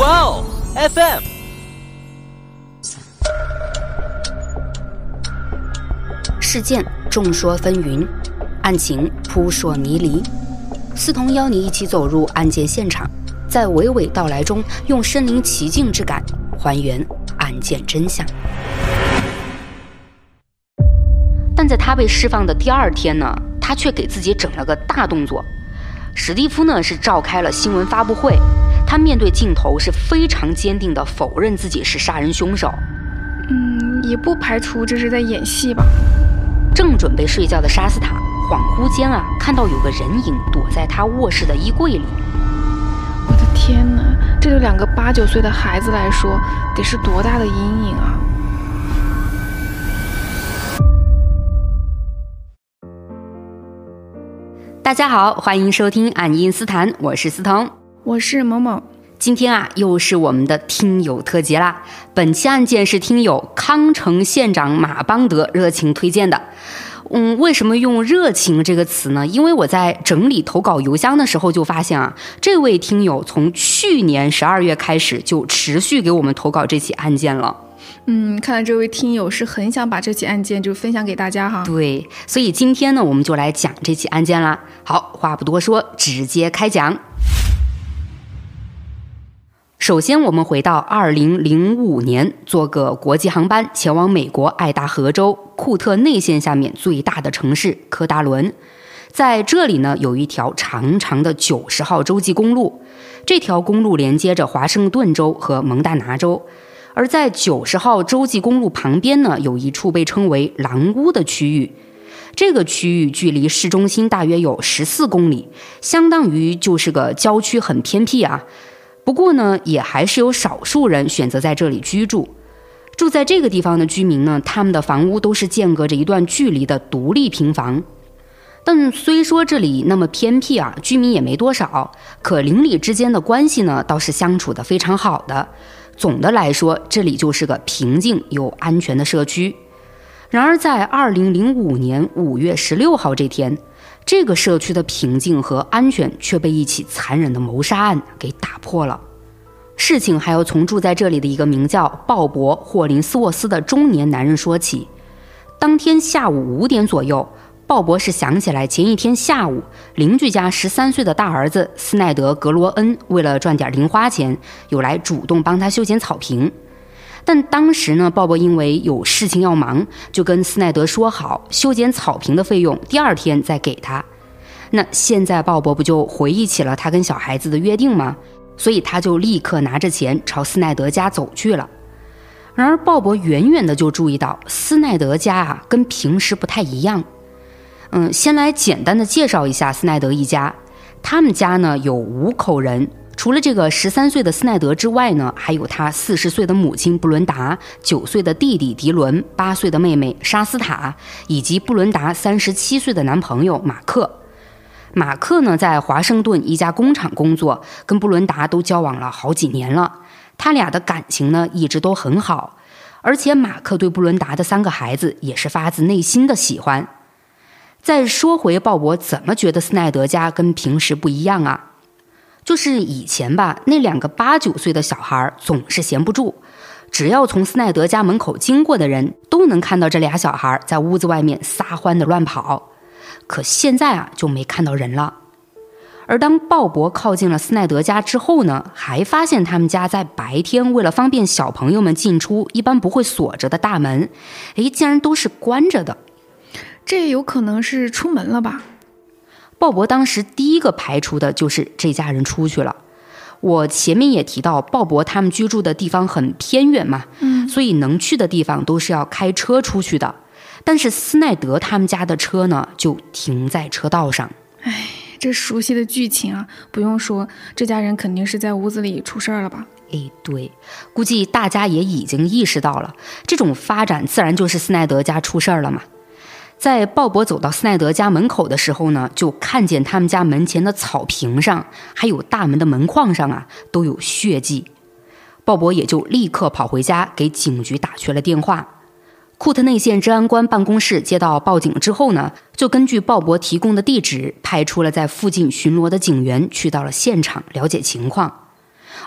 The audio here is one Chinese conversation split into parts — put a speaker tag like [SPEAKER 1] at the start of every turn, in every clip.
[SPEAKER 1] 哇哦，FM。
[SPEAKER 2] 事件众说纷纭，案情扑朔迷离。思彤邀你一起走入案件现场，在娓娓道来中，用身临其境之感还原案件真相。但在他被释放的第二天呢，他却给自己整了个大动作。史蒂夫呢是召开了新闻发布会，他面对镜头是非常坚定的否认自己是杀人凶手。
[SPEAKER 3] 嗯，也不排除这是在演戏吧。
[SPEAKER 2] 正准备睡觉的沙斯塔，恍惚间啊，看到有个人影躲在他卧室的衣柜里。
[SPEAKER 3] 我的天哪，这对两个八九岁的孩子来说，得是多大的阴影啊！
[SPEAKER 2] 大家好，欢迎收听《爱因斯坦》，我是思彤，
[SPEAKER 3] 我是某某。
[SPEAKER 2] 今天啊，又是我们的听友特辑啦。本期案件是听友康城县长马邦德热情推荐的。嗯，为什么用热情这个词呢？因为我在整理投稿邮箱的时候就发现啊，这位听友从去年十二月开始就持续给我们投稿这起案件了。
[SPEAKER 3] 嗯，看来这位听友是很想把这起案件就分享给大家哈。
[SPEAKER 2] 对，所以今天呢，我们就来讲这起案件啦。好，话不多说，直接开讲。首先，我们回到二零零五年，坐个国际航班前往美国爱达荷州库特内线下面最大的城市科达伦。在这里呢，有一条长长的九十号洲际公路，这条公路连接着华盛顿州和蒙大拿州。而在九十号洲际公路旁边呢，有一处被称为“狼屋”的区域，这个区域距离市中心大约有十四公里，相当于就是个郊区，很偏僻啊。不过呢，也还是有少数人选择在这里居住。住在这个地方的居民呢，他们的房屋都是间隔着一段距离的独立平房。但虽说这里那么偏僻啊，居民也没多少，可邻里之间的关系呢，倒是相处的非常好的。总的来说，这里就是个平静又安全的社区。然而，在二零零五年五月十六号这天。这个社区的平静和安全却被一起残忍的谋杀案给打破了。事情还要从住在这里的一个名叫鲍勃·霍林斯沃斯的中年男人说起。当天下午五点左右，鲍勃是想起来前一天下午邻居家十三岁的大儿子斯奈德·格罗恩为了赚点零花钱，有来主动帮他修剪草坪。但当时呢，鲍勃因为有事情要忙，就跟斯奈德说好修剪草坪的费用，第二天再给他。那现在鲍勃不就回忆起了他跟小孩子的约定吗？所以他就立刻拿着钱朝斯奈德家走去了。然而鲍勃远远的就注意到斯奈德家啊，跟平时不太一样。嗯，先来简单的介绍一下斯奈德一家，他们家呢有五口人。除了这个十三岁的斯奈德之外呢，还有他四十岁的母亲布伦达、九岁的弟弟迪伦、八岁的妹妹沙斯塔，以及布伦达三十七岁的男朋友马克。马克呢，在华盛顿一家工厂工作，跟布伦达都交往了好几年了。他俩的感情呢，一直都很好，而且马克对布伦达的三个孩子也是发自内心的喜欢。再说回鲍勃，怎么觉得斯奈德家跟平时不一样啊？就是以前吧，那两个八九岁的小孩总是闲不住，只要从斯奈德家门口经过的人都能看到这俩小孩在屋子外面撒欢的乱跑。可现在啊，就没看到人了。而当鲍勃靠近了斯奈德家之后呢，还发现他们家在白天为了方便小朋友们进出，一般不会锁着的大门，哎，竟然都是关着的。
[SPEAKER 3] 这有可能是出门了吧？
[SPEAKER 2] 鲍勃当时第一个排除的就是这家人出去了。我前面也提到，鲍勃他们居住的地方很偏远嘛，
[SPEAKER 3] 嗯，
[SPEAKER 2] 所以能去的地方都是要开车出去的。但是斯奈德他们家的车呢，就停在车道上。
[SPEAKER 3] 哎，这熟悉的剧情啊，不用说，这家人肯定是在屋子里出事儿了吧？
[SPEAKER 2] 哎，对，估计大家也已经意识到了，这种发展自然就是斯奈德家出事儿了嘛。在鲍勃走到斯奈德家门口的时候呢，就看见他们家门前的草坪上，还有大门的门框上啊，都有血迹。鲍勃也就立刻跑回家给警局打去了电话。库特内县治安官办公室接到报警之后呢，就根据鲍勃提供的地址，派出了在附近巡逻的警员去到了现场了解情况。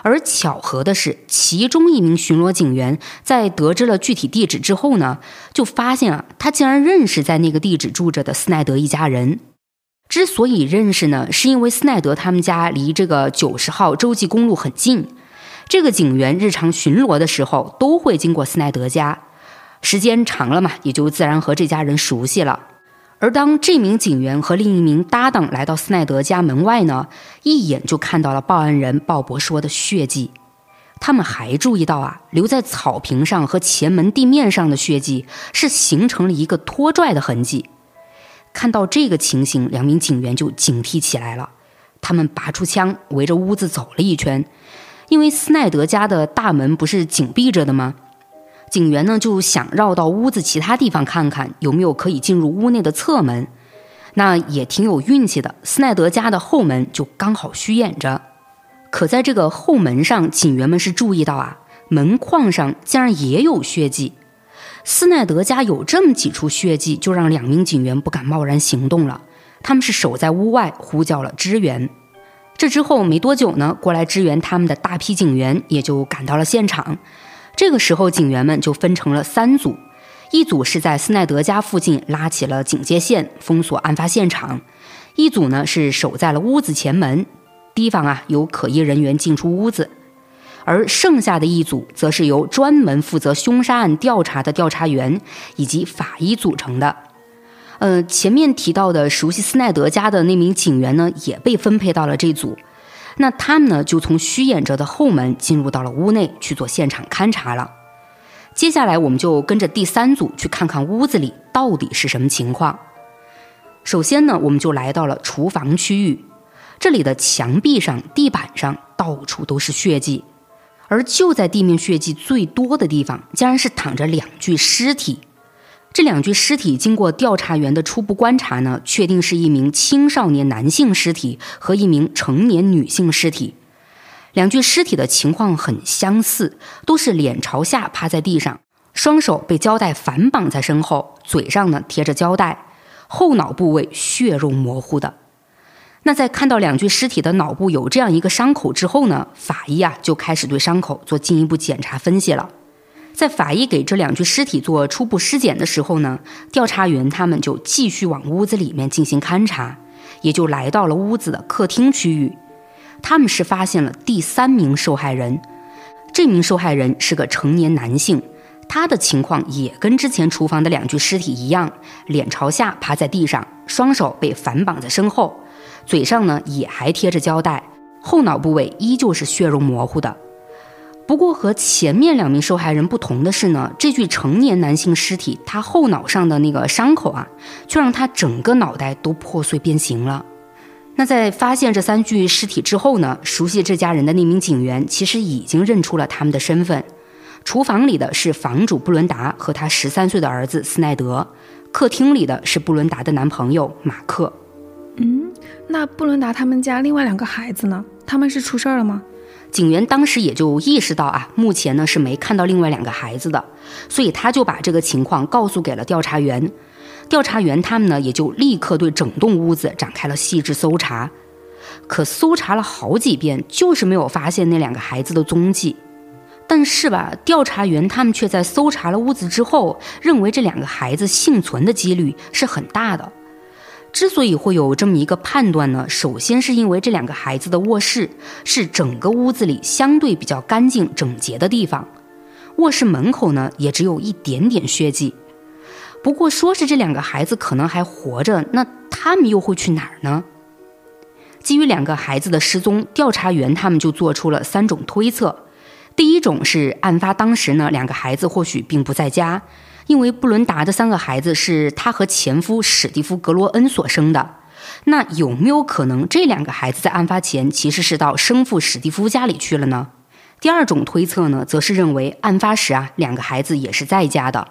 [SPEAKER 2] 而巧合的是，其中一名巡逻警员在得知了具体地址之后呢，就发现啊，他竟然认识在那个地址住着的斯奈德一家人。之所以认识呢，是因为斯奈德他们家离这个九十号洲际公路很近，这个警员日常巡逻的时候都会经过斯奈德家，时间长了嘛，也就自然和这家人熟悉了。而当这名警员和另一名搭档来到斯奈德家门外呢，一眼就看到了报案人鲍勃说的血迹。他们还注意到啊，留在草坪上和前门地面上的血迹是形成了一个拖拽的痕迹。看到这个情形，两名警员就警惕起来了。他们拔出枪，围着屋子走了一圈，因为斯奈德家的大门不是紧闭着的吗？警员呢就想绕到屋子其他地方看看有没有可以进入屋内的侧门。那也挺有运气的，斯奈德家的后门就刚好虚掩着。可在这个后门上，警员们是注意到啊，门框上竟然也有血迹。斯奈德家有这么几处血迹，就让两名警员不敢贸然行动了。他们是守在屋外，呼叫了支援。这之后没多久呢，过来支援他们的大批警员也就赶到了现场。这个时候，警员们就分成了三组，一组是在斯奈德家附近拉起了警戒线，封锁案发现场；一组呢是守在了屋子前门，提防啊有可疑人员进出屋子。而剩下的一组，则是由专门负责凶杀案调查的调查员以及法医组成的。呃，前面提到的熟悉斯奈德家的那名警员呢，也被分配到了这组。那他们呢，就从虚掩着的后门进入到了屋内去做现场勘查了。接下来，我们就跟着第三组去看看屋子里到底是什么情况。首先呢，我们就来到了厨房区域，这里的墙壁上、地板上到处都是血迹。而就在地面血迹最多的地方，竟然是躺着两具尸体。这两具尸体经过调查员的初步观察呢，确定是一名青少年男性尸体和一名成年女性尸体。两具尸体的情况很相似，都是脸朝下趴在地上，双手被胶带反绑在身后，嘴上呢贴着胶带，后脑部位血肉模糊的。那在看到两具尸体的脑部有这样一个伤口之后呢，法医啊就开始对伤口做进一步检查分析了。在法医给这两具尸体做初步尸检的时候呢，调查员他们就继续往屋子里面进行勘查，也就来到了屋子的客厅区域。他们是发现了第三名受害人，这名受害人是个成年男性，他的情况也跟之前厨房的两具尸体一样，脸朝下趴在地上，双手被反绑在身后。嘴上呢也还贴着胶带，后脑部位依旧是血肉模糊的。不过和前面两名受害人不同的是呢，这具成年男性尸体他后脑上的那个伤口啊，却让他整个脑袋都破碎变形了。那在发现这三具尸体之后呢，熟悉这家人的那名警员其实已经认出了他们的身份。厨房里的是房主布伦达和他十三岁的儿子斯奈德，客厅里的是布伦达的男朋友马克。
[SPEAKER 3] 嗯，那布伦达他们家另外两个孩子呢？他们是出事儿了吗？
[SPEAKER 2] 警员当时也就意识到啊，目前呢是没看到另外两个孩子的，所以他就把这个情况告诉给了调查员。调查员他们呢也就立刻对整栋屋子展开了细致搜查。可搜查了好几遍，就是没有发现那两个孩子的踪迹。但是吧，调查员他们却在搜查了屋子之后，认为这两个孩子幸存的几率是很大的。之所以会有这么一个判断呢，首先是因为这两个孩子的卧室是整个屋子里相对比较干净整洁的地方，卧室门口呢也只有一点点血迹。不过说是这两个孩子可能还活着，那他们又会去哪儿呢？基于两个孩子的失踪，调查员他们就做出了三种推测。第一种是案发当时呢，两个孩子或许并不在家。因为布伦达的三个孩子是他和前夫史蒂夫·格罗恩所生的，那有没有可能这两个孩子在案发前其实是到生父史蒂夫家里去了呢？第二种推测呢，则是认为案发时啊，两个孩子也是在家的，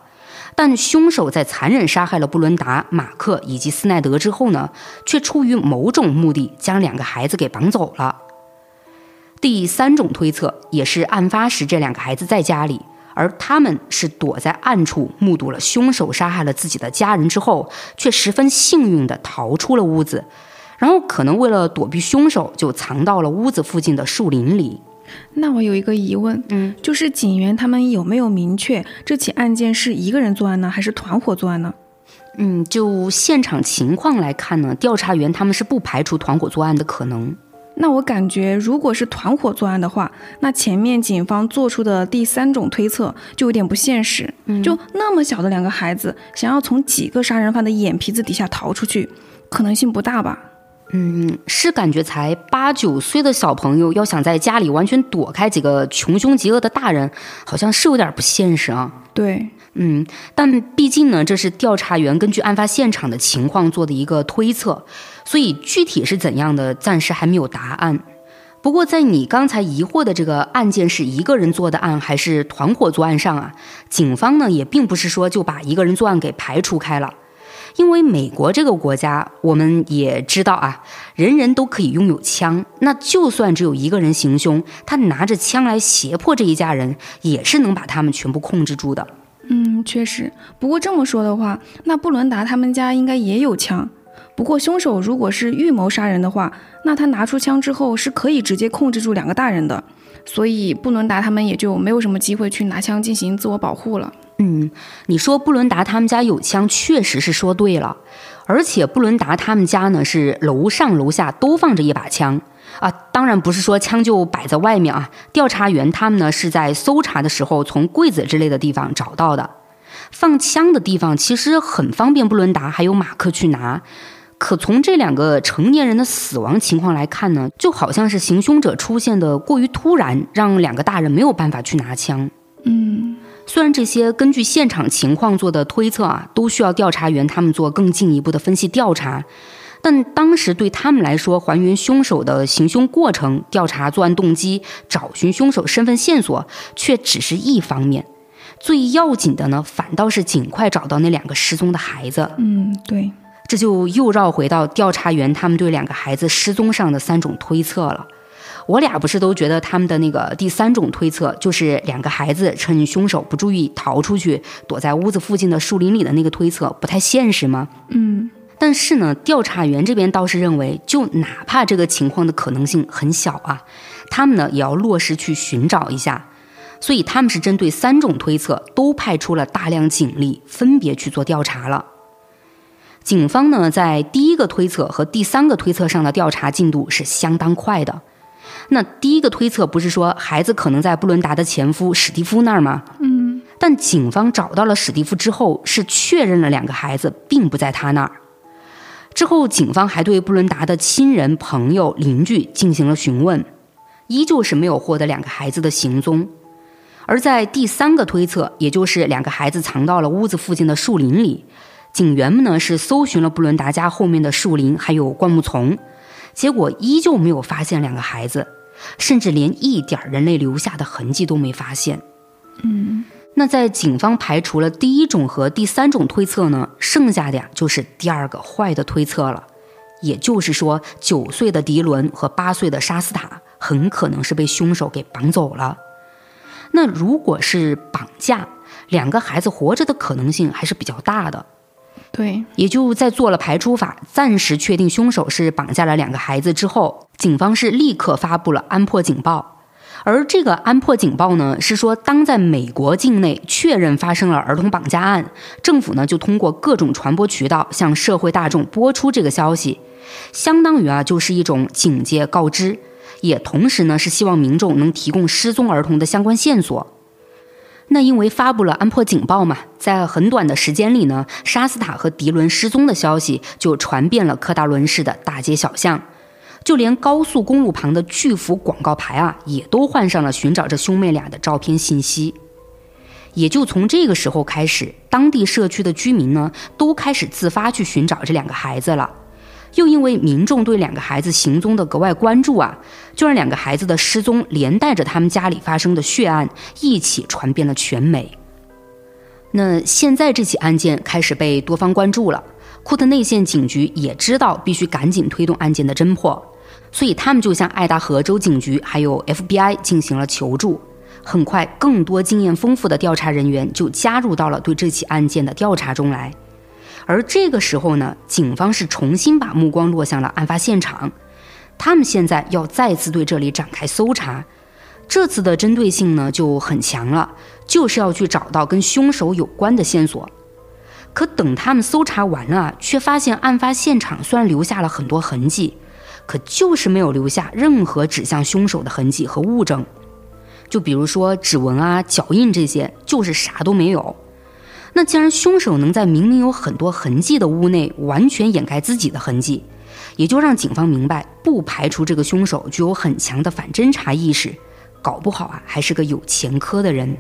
[SPEAKER 2] 但凶手在残忍杀害了布伦达、马克以及斯奈德之后呢，却出于某种目的将两个孩子给绑走了。第三种推测也是案发时这两个孩子在家里。而他们是躲在暗处，目睹了凶手杀害了自己的家人之后，却十分幸运地逃出了屋子，然后可能为了躲避凶手，就藏到了屋子附近的树林里。
[SPEAKER 3] 那我有一个疑问，
[SPEAKER 2] 嗯，
[SPEAKER 3] 就是警员他们有没有明确这起案件是一个人作案呢，还是团伙作案呢？
[SPEAKER 2] 嗯，就现场情况来看呢，调查员他们是不排除团伙作案的可能。
[SPEAKER 3] 那我感觉，如果是团伙作案的话，那前面警方做出的第三种推测就有点不现实。就那么小的两个孩子，想要从几个杀人犯的眼皮子底下逃出去，可能性不大吧？
[SPEAKER 2] 嗯，是感觉才八九岁的小朋友，要想在家里完全躲开几个穷凶极恶的大人，好像是有点不现实啊。
[SPEAKER 3] 对，
[SPEAKER 2] 嗯，但毕竟呢，这是调查员根据案发现场的情况做的一个推测，所以具体是怎样的，暂时还没有答案。不过，在你刚才疑惑的这个案件是一个人做的案还是团伙作案上啊，警方呢也并不是说就把一个人作案给排除开了。因为美国这个国家，我们也知道啊，人人都可以拥有枪。那就算只有一个人行凶，他拿着枪来胁迫这一家人，也是能把他们全部控制住的。
[SPEAKER 3] 嗯，确实。不过这么说的话，那布伦达他们家应该也有枪。不过凶手如果是预谋杀人的话，那他拿出枪之后是可以直接控制住两个大人的，所以布伦达他们也就没有什么机会去拿枪进行自我保护了。
[SPEAKER 2] 嗯，你说布伦达他们家有枪，确实是说对了。而且布伦达他们家呢是楼上楼下都放着一把枪啊，当然不是说枪就摆在外面啊。调查员他们呢是在搜查的时候从柜子之类的地方找到的，放枪的地方其实很方便布伦达还有马克去拿。可从这两个成年人的死亡情况来看呢，就好像是行凶者出现的过于突然，让两个大人没有办法去拿枪。
[SPEAKER 3] 嗯。
[SPEAKER 2] 虽然这些根据现场情况做的推测啊，都需要调查员他们做更进一步的分析调查，但当时对他们来说，还原凶手的行凶过程、调查作案动机、找寻凶手身份线索，却只是一方面。最要紧的呢，反倒是尽快找到那两个失踪的孩子。
[SPEAKER 3] 嗯，对，
[SPEAKER 2] 这就又绕回到调查员他们对两个孩子失踪上的三种推测了。我俩不是都觉得他们的那个第三种推测，就是两个孩子趁凶手不注意逃出去，躲在屋子附近的树林里的那个推测不太现实吗？
[SPEAKER 3] 嗯，
[SPEAKER 2] 但是呢，调查员这边倒是认为，就哪怕这个情况的可能性很小啊，他们呢也要落实去寻找一下，所以他们是针对三种推测都派出了大量警力，分别去做调查了。警方呢在第一个推测和第三个推测上的调查进度是相当快的。那第一个推测不是说孩子可能在布伦达的前夫史蒂夫那儿吗？
[SPEAKER 3] 嗯，
[SPEAKER 2] 但警方找到了史蒂夫之后，是确认了两个孩子并不在他那儿。之后，警方还对布伦达的亲人、朋友、邻居进行了询问，依旧是没有获得两个孩子的行踪。而在第三个推测，也就是两个孩子藏到了屋子附近的树林里，警员们呢是搜寻了布伦达家后面的树林还有灌木丛。结果依旧没有发现两个孩子，甚至连一点人类留下的痕迹都没发现。
[SPEAKER 3] 嗯，
[SPEAKER 2] 那在警方排除了第一种和第三种推测呢，剩下的呀就是第二个坏的推测了，也就是说，九岁的迪伦和八岁的沙斯塔很可能是被凶手给绑走了。那如果是绑架，两个孩子活着的可能性还是比较大的。
[SPEAKER 3] 对，
[SPEAKER 2] 也就在做了排除法，暂时确定凶手是绑架了两个孩子之后，警方是立刻发布了安破警报。而这个安破警报呢，是说当在美国境内确认发生了儿童绑架案，政府呢就通过各种传播渠道向社会大众播出这个消息，相当于啊就是一种警戒告知，也同时呢是希望民众能提供失踪儿童的相关线索。那因为发布了安破警报嘛，在很短的时间里呢，沙斯塔和迪伦失踪的消息就传遍了科达伦市的大街小巷，就连高速公路旁的巨幅广告牌啊，也都换上了寻找这兄妹俩的照片信息。也就从这个时候开始，当地社区的居民呢，都开始自发去寻找这两个孩子了。又因为民众对两个孩子行踪的格外关注啊，就让两个孩子的失踪连带着他们家里发生的血案一起传遍了全美。那现在这起案件开始被多方关注了，库特内县警局也知道必须赶紧推动案件的侦破，所以他们就向爱达荷州警局还有 FBI 进行了求助。很快，更多经验丰富的调查人员就加入到了对这起案件的调查中来。而这个时候呢，警方是重新把目光落向了案发现场，他们现在要再次对这里展开搜查。这次的针对性呢就很强了，就是要去找到跟凶手有关的线索。可等他们搜查完了，却发现案发现场虽然留下了很多痕迹，可就是没有留下任何指向凶手的痕迹和物证。就比如说指纹啊、脚印这些，就是啥都没有。那既然凶手能在明明有很多痕迹的屋内完全掩盖自己的痕迹，也就让警方明白，不排除这个凶手具有很强的反侦查意识，搞不好啊还是个有前科的人。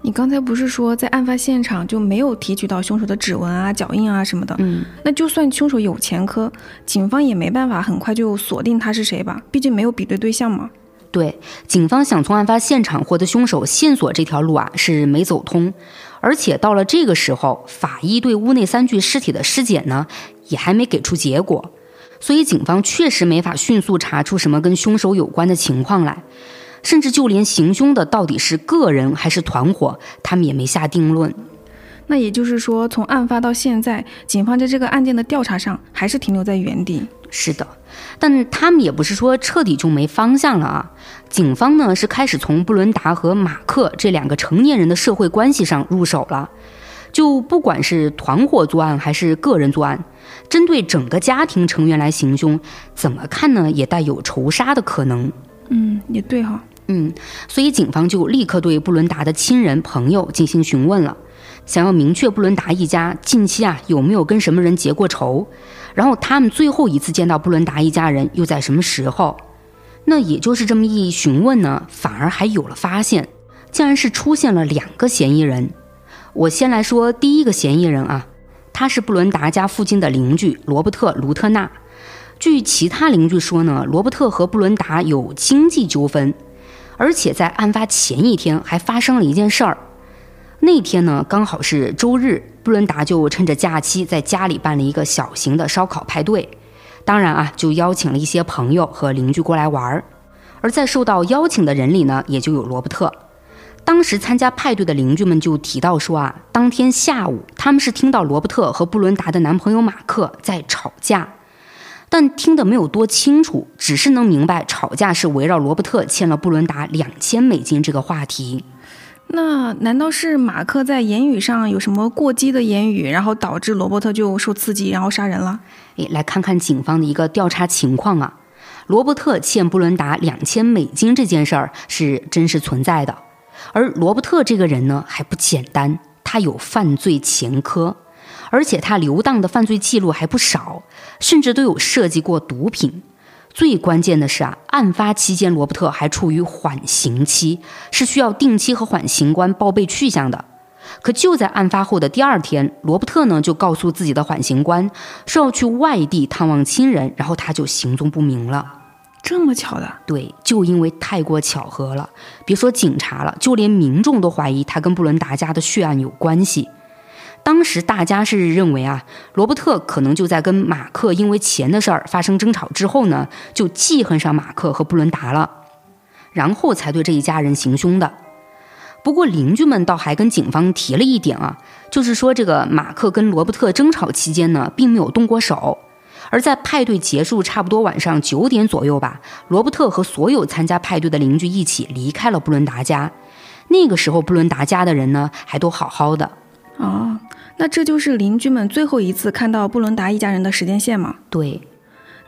[SPEAKER 3] 你刚才不是说在案发现场就没有提取到凶手的指纹啊、脚印啊什么的？
[SPEAKER 2] 嗯，
[SPEAKER 3] 那就算凶手有前科，警方也没办法很快就锁定他是谁吧？毕竟没有比对对象嘛。
[SPEAKER 2] 对，警方想从案发现场获得凶手线索这条路啊是没走通，而且到了这个时候，法医对屋内三具尸体的尸检呢也还没给出结果，所以警方确实没法迅速查出什么跟凶手有关的情况来。甚至就连行凶的到底是个人还是团伙，他们也没下定论。
[SPEAKER 3] 那也就是说，从案发到现在，警方在这个案件的调查上还是停留在原地。
[SPEAKER 2] 是的，但他们也不是说彻底就没方向了啊。警方呢是开始从布伦达和马克这两个成年人的社会关系上入手了。就不管是团伙作案还是个人作案，针对整个家庭成员来行凶，怎么看呢也带有仇杀的可能。
[SPEAKER 3] 嗯，也对哈。
[SPEAKER 2] 嗯，所以警方就立刻对布伦达的亲人朋友进行询问了，想要明确布伦达一家近期啊有没有跟什么人结过仇，然后他们最后一次见到布伦达一家人又在什么时候。那也就是这么一询问呢，反而还有了发现，竟然是出现了两个嫌疑人。我先来说第一个嫌疑人啊，他是布伦达家附近的邻居罗伯特·卢特纳。据其他邻居说呢，罗伯特和布伦达有经济纠纷。而且在案发前一天还发生了一件事儿，那天呢刚好是周日，布伦达就趁着假期在家里办了一个小型的烧烤派对，当然啊就邀请了一些朋友和邻居过来玩儿。而在受到邀请的人里呢，也就有罗伯特。当时参加派对的邻居们就提到说啊，当天下午他们是听到罗伯特和布伦达的男朋友马克在吵架。但听得没有多清楚，只是能明白吵架是围绕罗伯特欠了布伦达两千美金这个话题。
[SPEAKER 3] 那难道是马克在言语上有什么过激的言语，然后导致罗伯特就受刺激，然后杀人了？
[SPEAKER 2] 诶，来看看警方的一个调查情况啊。罗伯特欠布伦达两千美金这件事儿是真实存在的，而罗伯特这个人呢还不简单，他有犯罪前科。而且他流荡的犯罪记录还不少，甚至都有涉及过毒品。最关键的是啊，案发期间罗伯特还处于缓刑期，是需要定期和缓刑官报备去向的。可就在案发后的第二天，罗伯特呢就告诉自己的缓刑官，说要去外地探望亲人，然后他就行踪不明了。
[SPEAKER 3] 这么巧的？
[SPEAKER 2] 对，就因为太过巧合了，别说警察了，就连民众都怀疑他跟布伦达家的血案有关系。当时大家是认为啊，罗伯特可能就在跟马克因为钱的事儿发生争吵之后呢，就记恨上马克和布伦达了，然后才对这一家人行凶的。不过邻居们倒还跟警方提了一点啊，就是说这个马克跟罗伯特争吵期间呢，并没有动过手，而在派对结束差不多晚上九点左右吧，罗伯特和所有参加派对的邻居一起离开了布伦达家。那个时候布伦达家的人呢，还都好好的。
[SPEAKER 3] 哦。那这就是邻居们最后一次看到布伦达一家人的时间线嘛？
[SPEAKER 2] 对。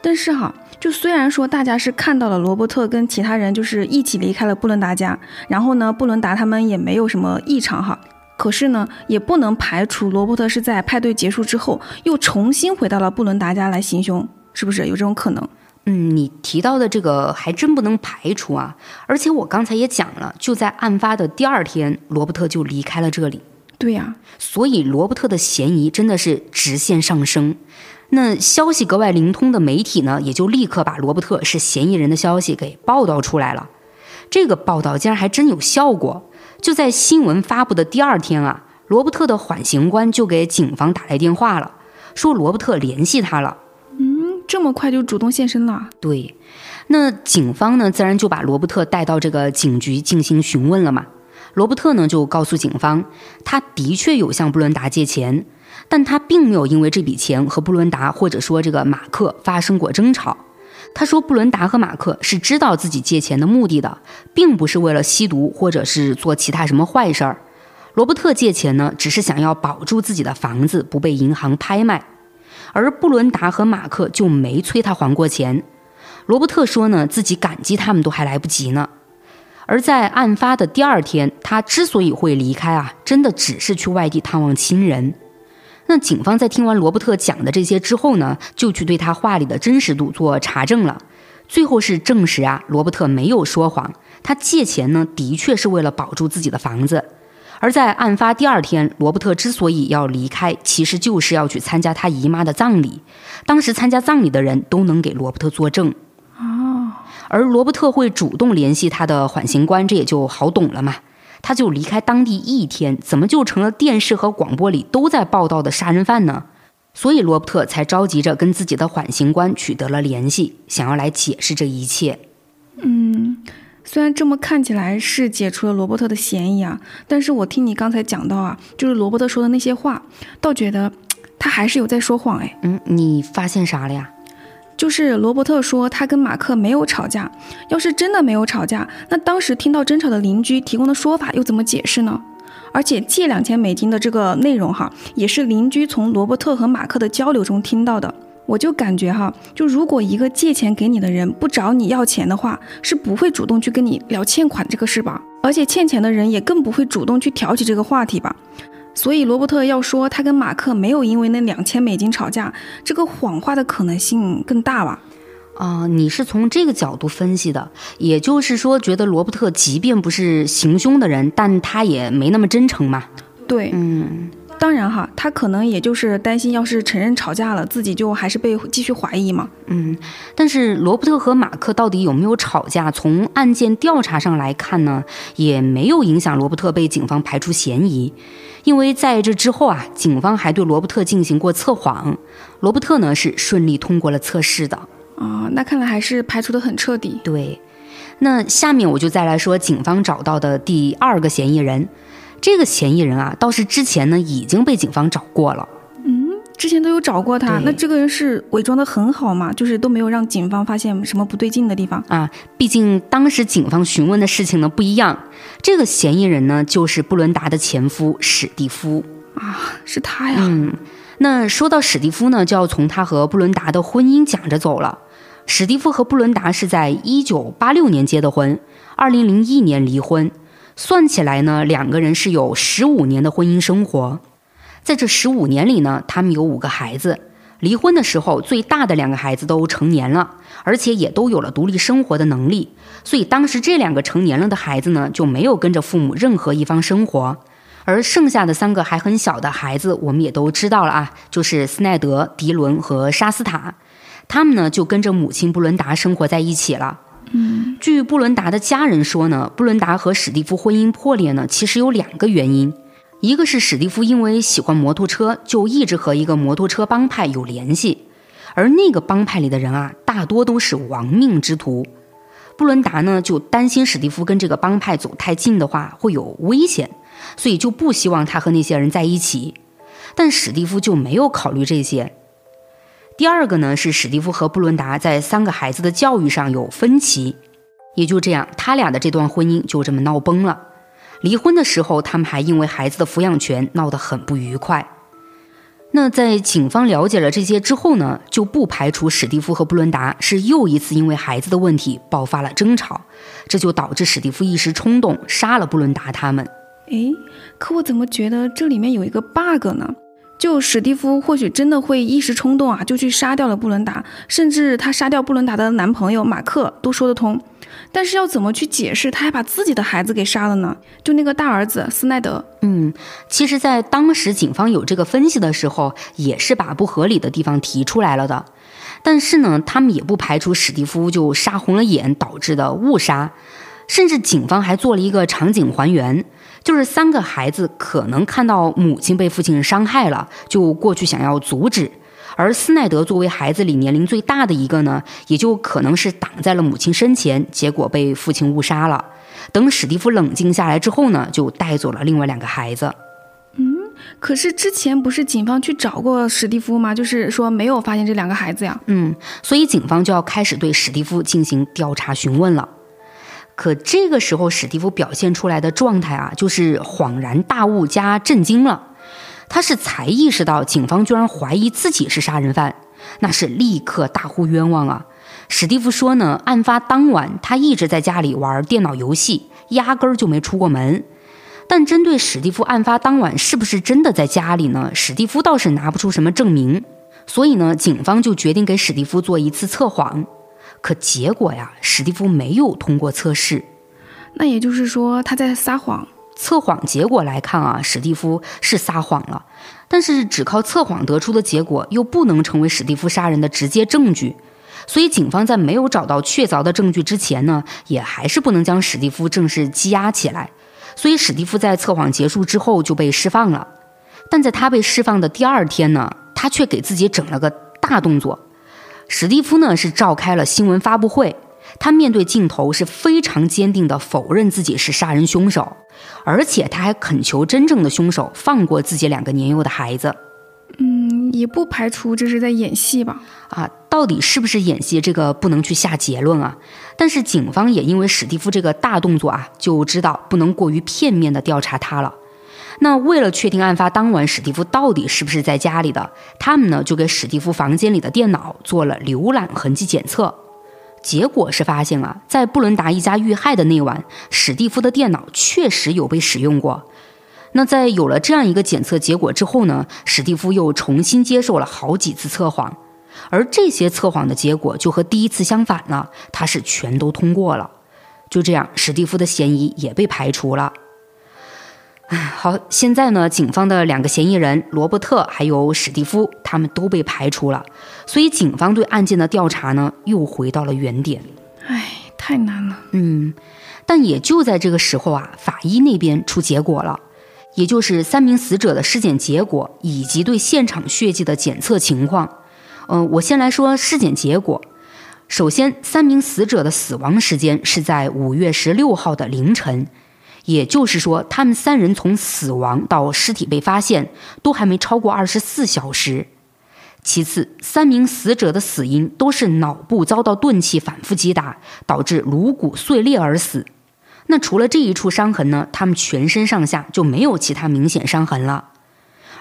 [SPEAKER 3] 但是哈，就虽然说大家是看到了罗伯特跟其他人就是一起离开了布伦达家，然后呢，布伦达他们也没有什么异常哈，可是呢，也不能排除罗伯特是在派对结束之后又重新回到了布伦达家来行凶，是不是有这种可能？
[SPEAKER 2] 嗯，你提到的这个还真不能排除啊。而且我刚才也讲了，就在案发的第二天，罗伯特就离开了这里。
[SPEAKER 3] 对呀，
[SPEAKER 2] 所以罗伯特的嫌疑真的是直线上升。那消息格外灵通的媒体呢，也就立刻把罗伯特是嫌疑人的消息给报道出来了。这个报道竟然还真有效果。就在新闻发布的第二天啊，罗伯特的缓刑官就给警方打来电话了，说罗伯特联系他了。
[SPEAKER 3] 嗯，这么快就主动现身了？
[SPEAKER 2] 对，那警方呢，自然就把罗伯特带到这个警局进行询问了嘛。罗伯特呢就告诉警方，他的确有向布伦达借钱，但他并没有因为这笔钱和布伦达或者说这个马克发生过争吵。他说，布伦达和马克是知道自己借钱的目的的，并不是为了吸毒或者是做其他什么坏事儿。罗伯特借钱呢，只是想要保住自己的房子不被银行拍卖，而布伦达和马克就没催他还过钱。罗伯特说呢，自己感激他们都还来不及呢。而在案发的第二天，他之所以会离开啊，真的只是去外地探望亲人。那警方在听完罗伯特讲的这些之后呢，就去对他话里的真实度做查证了。最后是证实啊，罗伯特没有说谎，他借钱呢，的确是为了保住自己的房子。而在案发第二天，罗伯特之所以要离开，其实就是要去参加他姨妈的葬礼。当时参加葬礼的人都能给罗伯特作证。
[SPEAKER 3] 哦，
[SPEAKER 2] 而罗伯特会主动联系他的缓刑官，这也就好懂了嘛。他就离开当地一天，怎么就成了电视和广播里都在报道的杀人犯呢？所以罗伯特才着急着跟自己的缓刑官取得了联系，想要来解释这一切。
[SPEAKER 3] 嗯，虽然这么看起来是解除了罗伯特的嫌疑啊，但是我听你刚才讲到啊，就是罗伯特说的那些话，倒觉得他还是有在说谎哎。
[SPEAKER 2] 嗯，你发现啥了呀？
[SPEAKER 3] 就是罗伯特说他跟马克没有吵架，要是真的没有吵架，那当时听到争吵的邻居提供的说法又怎么解释呢？而且借两千美金的这个内容哈，也是邻居从罗伯特和马克的交流中听到的。我就感觉哈，就如果一个借钱给你的人不找你要钱的话，是不会主动去跟你聊欠款这个事吧？而且欠钱的人也更不会主动去挑起这个话题吧？所以罗伯特要说他跟马克没有因为那两千美金吵架，这个谎话的可能性更大吧？
[SPEAKER 2] 啊，你是从这个角度分析的，也就是说，觉得罗伯特即便不是行凶的人，但他也没那么真诚嘛？
[SPEAKER 3] 对，
[SPEAKER 2] 嗯，
[SPEAKER 3] 当然哈，他可能也就是担心，要是承认吵架了，自己就还是被继续怀疑嘛。
[SPEAKER 2] 嗯，但是罗伯特和马克到底有没有吵架？从案件调查上来看呢，也没有影响罗伯特被警方排除嫌疑。因为在这之后啊，警方还对罗伯特进行过测谎，罗伯特呢是顺利通过了测试的。
[SPEAKER 3] 啊，那看来还是排除的很彻底。
[SPEAKER 2] 对，那下面我就再来说警方找到的第二个嫌疑人。这个嫌疑人啊，倒是之前呢已经被警方找过了。
[SPEAKER 3] 嗯，之前都有找过他，那这个人是伪装的很好嘛？就是都没有让警方发现什么不对劲的地方
[SPEAKER 2] 啊。毕竟当时警方询问的事情呢不一样。这个嫌疑人呢，就是布伦达的前夫史蒂夫
[SPEAKER 3] 啊，是他呀。
[SPEAKER 2] 嗯，那说到史蒂夫呢，就要从他和布伦达的婚姻讲着走了。史蒂夫和布伦达是在一九八六年结的婚，二零零一年离婚。算起来呢，两个人是有十五年的婚姻生活。在这十五年里呢，他们有五个孩子。离婚的时候，最大的两个孩子都成年了，而且也都有了独立生活的能力。所以当时这两个成年了的孩子呢，就没有跟着父母任何一方生活。而剩下的三个还很小的孩子，我们也都知道了啊，就是斯奈德、迪伦和沙斯塔。他们呢就跟着母亲布伦达生活在一起了。据布伦达的家人说呢，布伦达和史蒂夫婚姻破裂呢，其实有两个原因。一个是史蒂夫因为喜欢摩托车，就一直和一个摩托车帮派有联系，而那个帮派里的人啊，大多都是亡命之徒。布伦达呢就担心史蒂夫跟这个帮派走太近的话会有危险，所以就不希望他和那些人在一起。但史蒂夫就没有考虑这些。第二个呢是史蒂夫和布伦达在三个孩子的教育上有分歧，也就这样，他俩的这段婚姻就这么闹崩了。离婚的时候，他们还因为孩子的抚养权闹得很不愉快。那在警方了解了这些之后呢，就不排除史蒂夫和布伦达是又一次因为孩子的问题爆发了争吵，这就导致史蒂夫一时冲动杀了布伦达他们。
[SPEAKER 3] 诶，可我怎么觉得这里面有一个 bug 呢？就史蒂夫或许真的会一时冲动啊，就去杀掉了布伦达，甚至他杀掉布伦达的男朋友马克都说得通。但是要怎么去解释他还把自己的孩子给杀了呢？就那个大儿子斯奈德。
[SPEAKER 2] 嗯，其实，在当时警方有这个分析的时候，也是把不合理的地方提出来了的。但是呢，他们也不排除史蒂夫就杀红了眼导致的误杀，甚至警方还做了一个场景还原。就是三个孩子可能看到母亲被父亲伤害了，就过去想要阻止。而斯奈德作为孩子里年龄最大的一个呢，也就可能是挡在了母亲身前，结果被父亲误杀了。等史蒂夫冷静下来之后呢，就带走了另外两个孩子。
[SPEAKER 3] 嗯，可是之前不是警方去找过史蒂夫吗？就是说没有发现这两个孩子呀。
[SPEAKER 2] 嗯，所以警方就要开始对史蒂夫进行调查询问了。可这个时候，史蒂夫表现出来的状态啊，就是恍然大悟加震惊了。他是才意识到警方居然怀疑自己是杀人犯，那是立刻大呼冤枉啊！史蒂夫说呢，案发当晚他一直在家里玩电脑游戏，压根儿就没出过门。但针对史蒂夫案发当晚是不是真的在家里呢？史蒂夫倒是拿不出什么证明，所以呢，警方就决定给史蒂夫做一次测谎。可结果呀，史蒂夫没有通过测试，
[SPEAKER 3] 那也就是说他在撒谎。
[SPEAKER 2] 测谎结果来看啊，史蒂夫是撒谎了，但是只靠测谎得出的结果又不能成为史蒂夫杀人的直接证据，所以警方在没有找到确凿的证据之前呢，也还是不能将史蒂夫正式羁押起来。所以史蒂夫在测谎结束之后就被释放了，但在他被释放的第二天呢，他却给自己整了个大动作。史蒂夫呢是召开了新闻发布会，他面对镜头是非常坚定的否认自己是杀人凶手，而且他还恳求真正的凶手放过自己两个年幼的孩子。
[SPEAKER 3] 嗯，也不排除这是在演戏吧？
[SPEAKER 2] 啊，到底是不是演戏，这个不能去下结论啊。但是警方也因为史蒂夫这个大动作啊，就知道不能过于片面的调查他了。那为了确定案发当晚史蒂夫到底是不是在家里的，他们呢就给史蒂夫房间里的电脑做了浏览痕迹检测，结果是发现啊，在布伦达一家遇害的那晚，史蒂夫的电脑确实有被使用过。那在有了这样一个检测结果之后呢，史蒂夫又重新接受了好几次测谎，而这些测谎的结果就和第一次相反了，他是全都通过了。就这样，史蒂夫的嫌疑也被排除了。好，现在呢，警方的两个嫌疑人罗伯特还有史蒂夫，他们都被排除了，所以警方对案件的调查呢，又回到了原点。
[SPEAKER 3] 唉，太难了。
[SPEAKER 2] 嗯，但也就在这个时候啊，法医那边出结果了，也就是三名死者的尸检结果以及对现场血迹的检测情况。嗯，我先来说尸检结果。首先，三名死者的死亡时间是在五月十六号的凌晨。也就是说，他们三人从死亡到尸体被发现，都还没超过二十四小时。其次，三名死者的死因都是脑部遭到钝器反复击打，导致颅骨碎裂而死。那除了这一处伤痕呢？他们全身上下就没有其他明显伤痕了。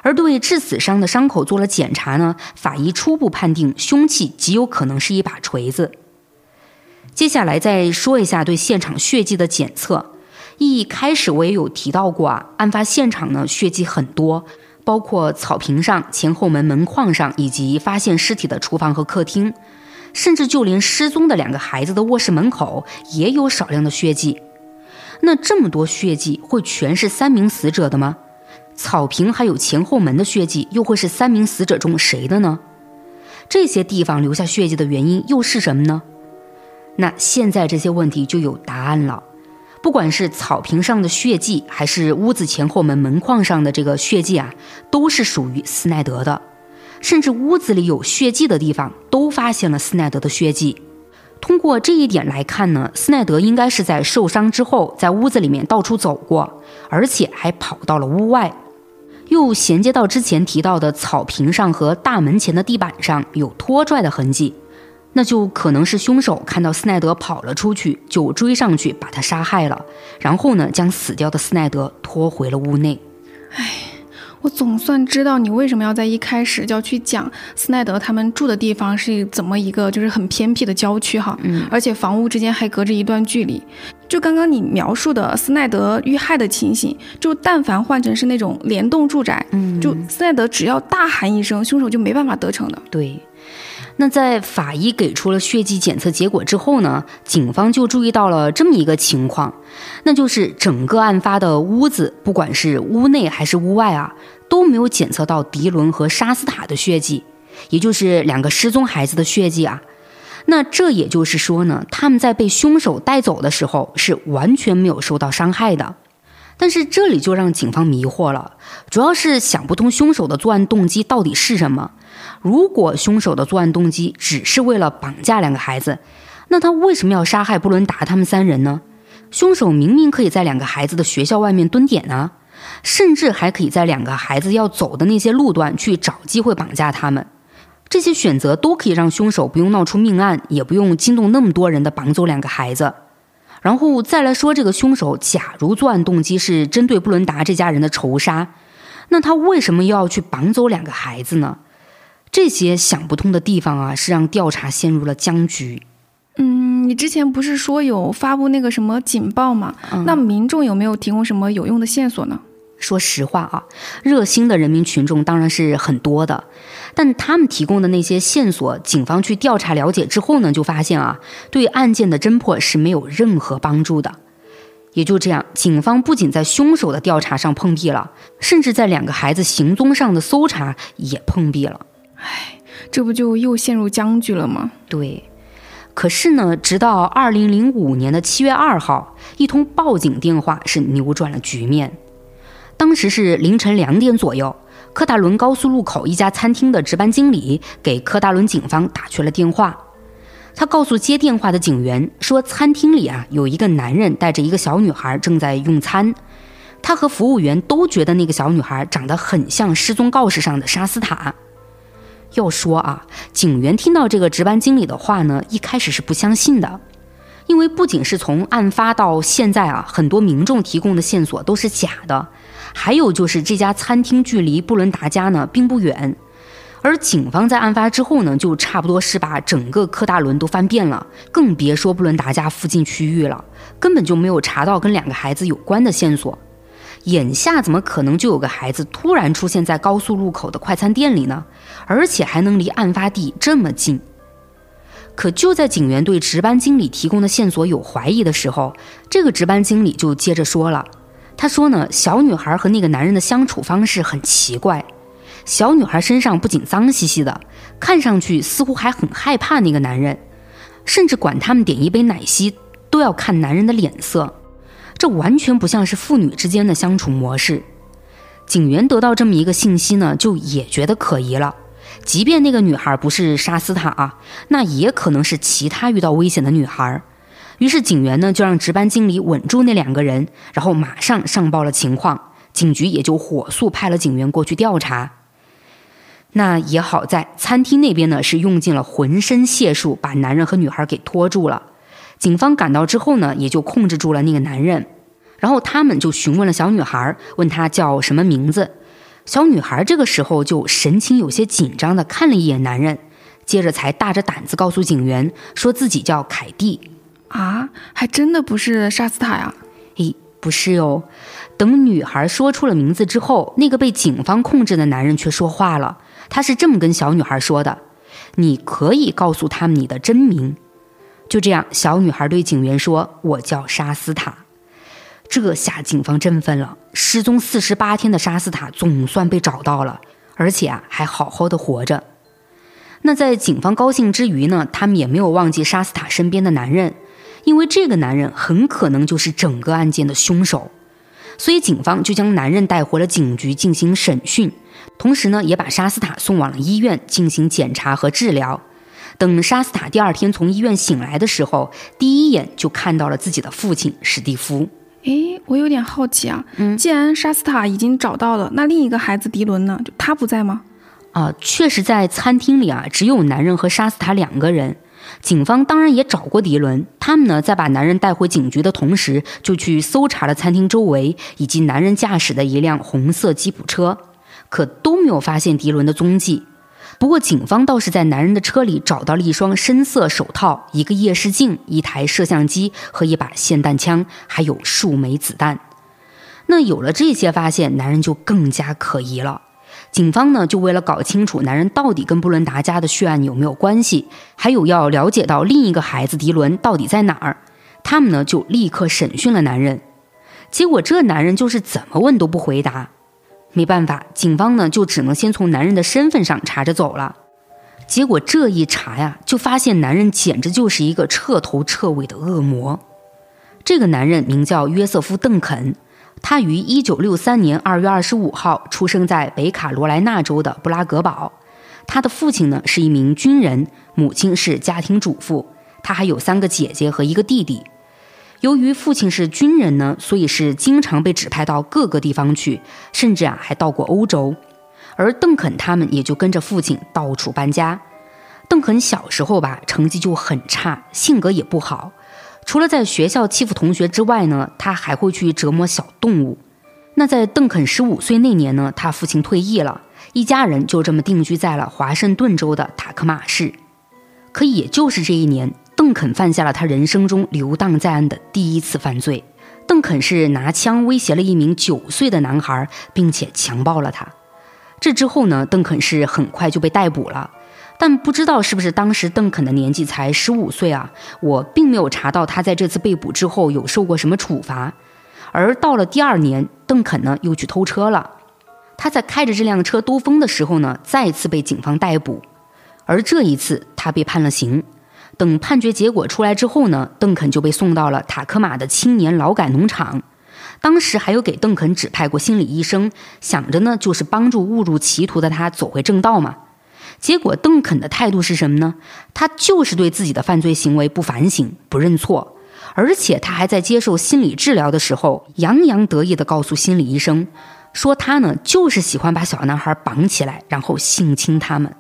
[SPEAKER 2] 而对致死伤的伤口做了检查呢，法医初步判定凶器极有可能是一把锤子。接下来再说一下对现场血迹的检测。一开始我也有提到过啊，案发现场呢血迹很多，包括草坪上、前后门门框上，以及发现尸体的厨房和客厅，甚至就连失踪的两个孩子的卧室门口也有少量的血迹。那这么多血迹会全是三名死者的吗？草坪还有前后门的血迹又会是三名死者中谁的呢？这些地方留下血迹的原因又是什么呢？那现在这些问题就有答案了。不管是草坪上的血迹，还是屋子前后门门框上的这个血迹啊，都是属于斯奈德的。甚至屋子里有血迹的地方，都发现了斯奈德的血迹。通过这一点来看呢，斯奈德应该是在受伤之后，在屋子里面到处走过，而且还跑到了屋外，又衔接到之前提到的草坪上和大门前的地板上有拖拽的痕迹。那就可能是凶手看到斯奈德跑了出去，就追上去把他杀害了，然后呢，将死掉的斯奈德拖回了屋内。
[SPEAKER 3] 唉，我总算知道你为什么要在一开始就要去讲斯奈德他们住的地方是怎么一个就是很偏僻的郊区哈，
[SPEAKER 2] 嗯，
[SPEAKER 3] 而且房屋之间还隔着一段距离。就刚刚你描述的斯奈德遇害的情形，就但凡换成是那种联动住宅，
[SPEAKER 2] 嗯，
[SPEAKER 3] 就斯奈德只要大喊一声，凶手就没办法得逞的。
[SPEAKER 2] 对。那在法医给出了血迹检测结果之后呢，警方就注意到了这么一个情况，那就是整个案发的屋子，不管是屋内还是屋外啊，都没有检测到迪伦和沙斯塔的血迹，也就是两个失踪孩子的血迹啊。那这也就是说呢，他们在被凶手带走的时候是完全没有受到伤害的。但是这里就让警方迷惑了，主要是想不通凶手的作案动机到底是什么。如果凶手的作案动机只是为了绑架两个孩子，那他为什么要杀害布伦达他们三人呢？凶手明明可以在两个孩子的学校外面蹲点啊，甚至还可以在两个孩子要走的那些路段去找机会绑架他们。这些选择都可以让凶手不用闹出命案，也不用惊动那么多人的绑走两个孩子。然后再来说，这个凶手假如作案动机是针对布伦达这家人的仇杀，那他为什么又要去绑走两个孩子呢？这些想不通的地方啊，是让调查陷入了僵局。
[SPEAKER 3] 嗯，你之前不是说有发布那个什么警报吗？那民众有没有提供什么有用的线索呢？
[SPEAKER 2] 说实话啊，热心的人民群众当然是很多的，但他们提供的那些线索，警方去调查了解之后呢，就发现啊，对案件的侦破是没有任何帮助的。也就这样，警方不仅在凶手的调查上碰壁了，甚至在两个孩子行踪上的搜查也碰壁了。
[SPEAKER 3] 唉，这不就又陷入僵局了吗？
[SPEAKER 2] 对。可是呢，直到二零零五年的七月二号，一通报警电话是扭转了局面。当时是凌晨两点左右，科达伦高速路口一家餐厅的值班经理给科达伦警方打去了电话。他告诉接电话的警员说，餐厅里啊有一个男人带着一个小女孩正在用餐。他和服务员都觉得那个小女孩长得很像失踪告示上的沙斯塔。要说啊，警员听到这个值班经理的话呢，一开始是不相信的，因为不仅是从案发到现在啊，很多民众提供的线索都是假的，还有就是这家餐厅距离布伦达家呢并不远，而警方在案发之后呢，就差不多是把整个科大伦都翻遍了，更别说布伦达家附近区域了，根本就没有查到跟两个孩子有关的线索。眼下怎么可能就有个孩子突然出现在高速路口的快餐店里呢？而且还能离案发地这么近？可就在警员对值班经理提供的线索有怀疑的时候，这个值班经理就接着说了：“他说呢，小女孩和那个男人的相处方式很奇怪。小女孩身上不仅脏兮兮的，看上去似乎还很害怕那个男人，甚至管他们点一杯奶昔都要看男人的脸色。”这完全不像是父女之间的相处模式。警员得到这么一个信息呢，就也觉得可疑了。即便那个女孩不是杀斯塔啊，那也可能是其他遇到危险的女孩。于是警员呢就让值班经理稳住那两个人，然后马上上报了情况。警局也就火速派了警员过去调查。那也好在餐厅那边呢是用尽了浑身解数把男人和女孩给拖住了。警方赶到之后呢，也就控制住了那个男人，然后他们就询问了小女孩，问她叫什么名字。小女孩这个时候就神情有些紧张的看了一眼男人，接着才大着胆子告诉警员，说自己叫凯蒂。
[SPEAKER 3] 啊，还真的不是沙斯塔呀？
[SPEAKER 2] 诶，不是哟。等女孩说出了名字之后，那个被警方控制的男人却说话了。他是这么跟小女孩说的：“你可以告诉他们你的真名。”就这样，小女孩对警员说：“我叫沙斯塔。”这下警方振奋了，失踪四十八天的沙斯塔总算被找到了，而且啊还好好的活着。那在警方高兴之余呢，他们也没有忘记沙斯塔身边的男人，因为这个男人很可能就是整个案件的凶手。所以警方就将男人带回了警局进行审讯，同时呢也把沙斯塔送往了医院进行检查和治疗。等沙斯塔第二天从医院醒来的时候，第一眼就看到了自己的父亲史蒂夫。
[SPEAKER 3] 诶，我有点好奇啊，嗯，既然沙斯塔已经找到了，那另一个孩子迪伦呢？就他不在吗？
[SPEAKER 2] 啊，确实在餐厅里啊，只有男人和沙斯塔两个人。警方当然也找过迪伦，他们呢在把男人带回警局的同时，就去搜查了餐厅周围以及男人驾驶的一辆红色吉普车，可都没有发现迪伦的踪迹。不过，警方倒是在男人的车里找到了一双深色手套、一个夜视镜、一台摄像机和一把霰弹枪，还有数枚子弹。那有了这些发现，男人就更加可疑了。警方呢，就为了搞清楚男人到底跟布伦达家的血案有没有关系，还有要了解到另一个孩子迪伦到底在哪儿，他们呢就立刻审讯了男人。结果这男人就是怎么问都不回答。没办法，警方呢就只能先从男人的身份上查着走了。结果这一查呀，就发现男人简直就是一个彻头彻尾的恶魔。这个男人名叫约瑟夫·邓肯，他于1963年2月25号出生在北卡罗来纳州的布拉格堡。他的父亲呢是一名军人，母亲是家庭主妇，他还有三个姐姐和一个弟弟。由于父亲是军人呢，所以是经常被指派到各个地方去，甚至啊还到过欧洲。而邓肯他们也就跟着父亲到处搬家。邓肯小时候吧，成绩就很差，性格也不好。除了在学校欺负同学之外呢，他还会去折磨小动物。那在邓肯十五岁那年呢，他父亲退役了，一家人就这么定居在了华盛顿州的塔克马市。可也就是这一年，邓肯犯下了他人生中流荡在案的第一次犯罪。邓肯是拿枪威胁了一名九岁的男孩，并且强暴了他。这之后呢，邓肯是很快就被逮捕了。但不知道是不是当时邓肯的年纪才十五岁啊？我并没有查到他在这次被捕之后有受过什么处罚。而到了第二年，邓肯呢又去偷车了。他在开着这辆车兜风的时候呢，再次被警方逮捕。而这一次，他被判了刑。等判决结果出来之后呢，邓肯就被送到了塔科马的青年劳改农场。当时还有给邓肯指派过心理医生，想着呢就是帮助误入歧途的他走回正道嘛。结果邓肯的态度是什么呢？他就是对自己的犯罪行为不反省、不认错。而且他还在接受心理治疗的时候，洋洋得意地告诉心理医生，说他呢就是喜欢把小男孩绑起来，然后性侵他们。